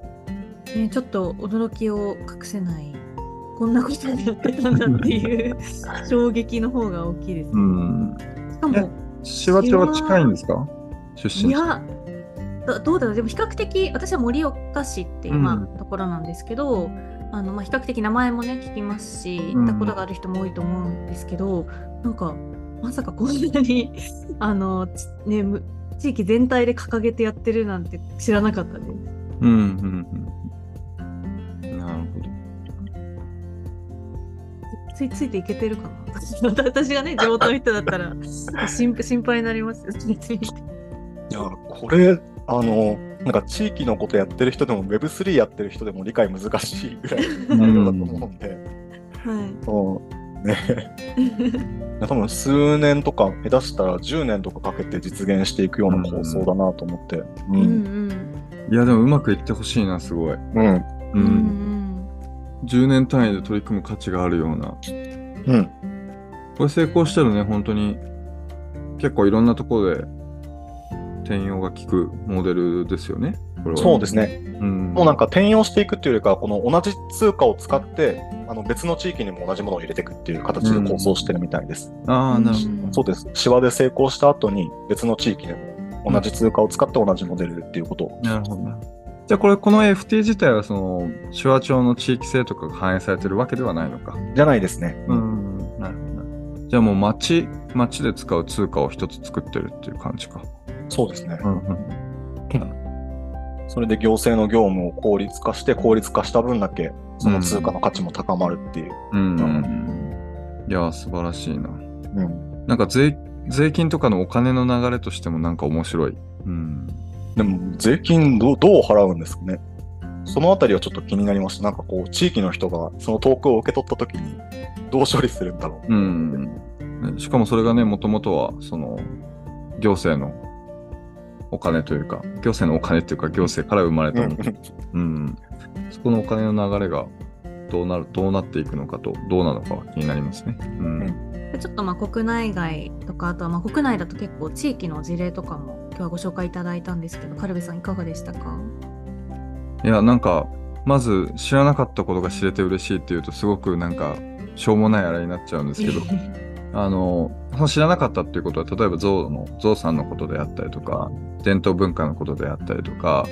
[SPEAKER 1] ね、ちょっと驚きを隠せない。こんなことになってたんだっていう衝撃の方が大きいです。
[SPEAKER 2] うん。
[SPEAKER 1] しかも、
[SPEAKER 2] シワチは近いんですか？出身者。
[SPEAKER 1] いやど、どうだろう、でも比較的、私は盛岡市っていう、
[SPEAKER 2] うん
[SPEAKER 1] まあところなんですけど、あのまあ、比較的名前もね、聞きますし、
[SPEAKER 2] うん
[SPEAKER 1] 行ったことがある人も多いと思うんですけど、なんか、まさかこんなに あの、ちね、む地域全体で掲げてやってるなんて知らなかったです。
[SPEAKER 2] うんうんうん。
[SPEAKER 1] ついついていけてるかな？私がね、地元の人だったら心心配になりますよ。別に
[SPEAKER 3] いや、これ、あの、なんか地域のことやってる人でも Web3 やってる人でも理解難しいぐらいの内容だと思うんで、
[SPEAKER 1] はい。
[SPEAKER 3] そうね。多分数年とか、下手したら10年とかかけて実現していくような構想だなと思って。う
[SPEAKER 1] うんうん。
[SPEAKER 2] いや、でもうまくいってほしいな、すごい。
[SPEAKER 3] うん。
[SPEAKER 2] う。
[SPEAKER 1] うんん
[SPEAKER 2] 10年単位で取り組む価値があるような。
[SPEAKER 3] うん。
[SPEAKER 2] これ成功したらね、本当に結構いろんなところで転用が効くモデルですよね。
[SPEAKER 3] そうですね。
[SPEAKER 2] うん。
[SPEAKER 3] もうなんか転用していくっていうよりかは、この同じ通貨を使って、あの別の地域にも同じものを入れていくっていう形で構想してるみたいです。
[SPEAKER 2] ああ、なるほ
[SPEAKER 1] うん
[SPEAKER 3] そうです。シワで成功した後に別の地域でも同じ通貨を使って同じモデルっていうことを。
[SPEAKER 2] ど。なるほどな。じゃあこれ、この FT 自体はその手話帳の地域性とかが反映されてるわけではないのか。
[SPEAKER 3] じゃないですね。
[SPEAKER 2] うん。なるほどな。じゃあもう町、町で使う通貨を一つ作ってるっていう感じか。
[SPEAKER 3] そうですね。
[SPEAKER 2] うんうん。
[SPEAKER 3] それで行政の業務を効率化して、効率化した分だけ、その通貨の価値も高まるっていう。
[SPEAKER 2] うんうん。いや、素晴らしいな。
[SPEAKER 3] うん。
[SPEAKER 2] なんか税、税金とかのお金の流れとしてもなんか面白い。うん。
[SPEAKER 3] でも、税金どうどう払うんですかね？そのあたりはちょっと気になりました。なんかこう、地域の人がそのトークンを受け取ったときに、どう処理するんだろう。
[SPEAKER 2] うん。しかもそれがね、もともとは、その、行政のお金というか、行政のお金っていうか、行政から生まれたもの。うん。そこのお金の流れが、どうなる、どうなっていくのかと、どうなのかは気になりますね。うん。
[SPEAKER 1] でちょっとまあ国内外とかあとはまあ国内だと結構地域の事例とかも今日はご紹介いただいたんですけどカルベさんいかがでしたか？
[SPEAKER 2] いや、なんか、まず知らなかったことが知れて嬉しいっていうと、すごくなんか、しょうもないあれになっちゃうんですけど、あの、知らなかったっていうことは、例えば象の、象さんのことであったりとか、伝統文化のことであったりとか、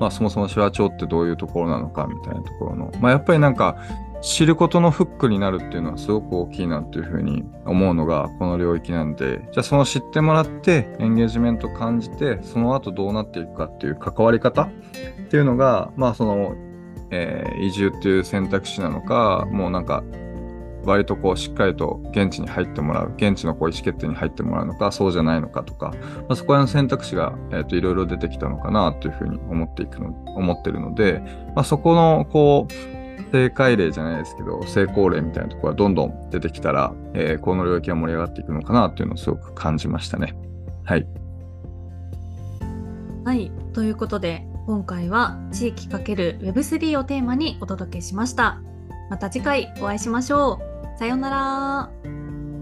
[SPEAKER 2] まあそもそも手話帳ってどういうところなのかみたいなところの、まあやっぱりなんか、知ることのフックになるっていうのはすごく大きいなっていうふうに思うのがこの領域なんで、じゃあその知ってもらってエンゲージメント感じて、その後どうなっていくかっていう関わり方っていうのが、まあその、えー移住っていう選択肢なのか、もうなんか割とこうしっかりと現地に入ってもらう、現地のこう意思決定に入ってもらうのか、そうじゃないのかとか、まあ、そこら辺の選択肢が、いろいろ出てきたのかなというふうに思っていくの、思ってるので、まあ、そこのこう、正解例じゃないですけど、成功例みたいなところがどんどん出てきたら、えーこの領域が盛り上がっていくのかなというのをすごく感じましたね。はい。
[SPEAKER 1] はいということで今回は地域 ×Web3 をテーマにお届けしました。また次回お会いしましょう。さようなら。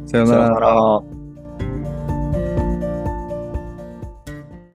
[SPEAKER 2] さようなら。
[SPEAKER 3] さよなら。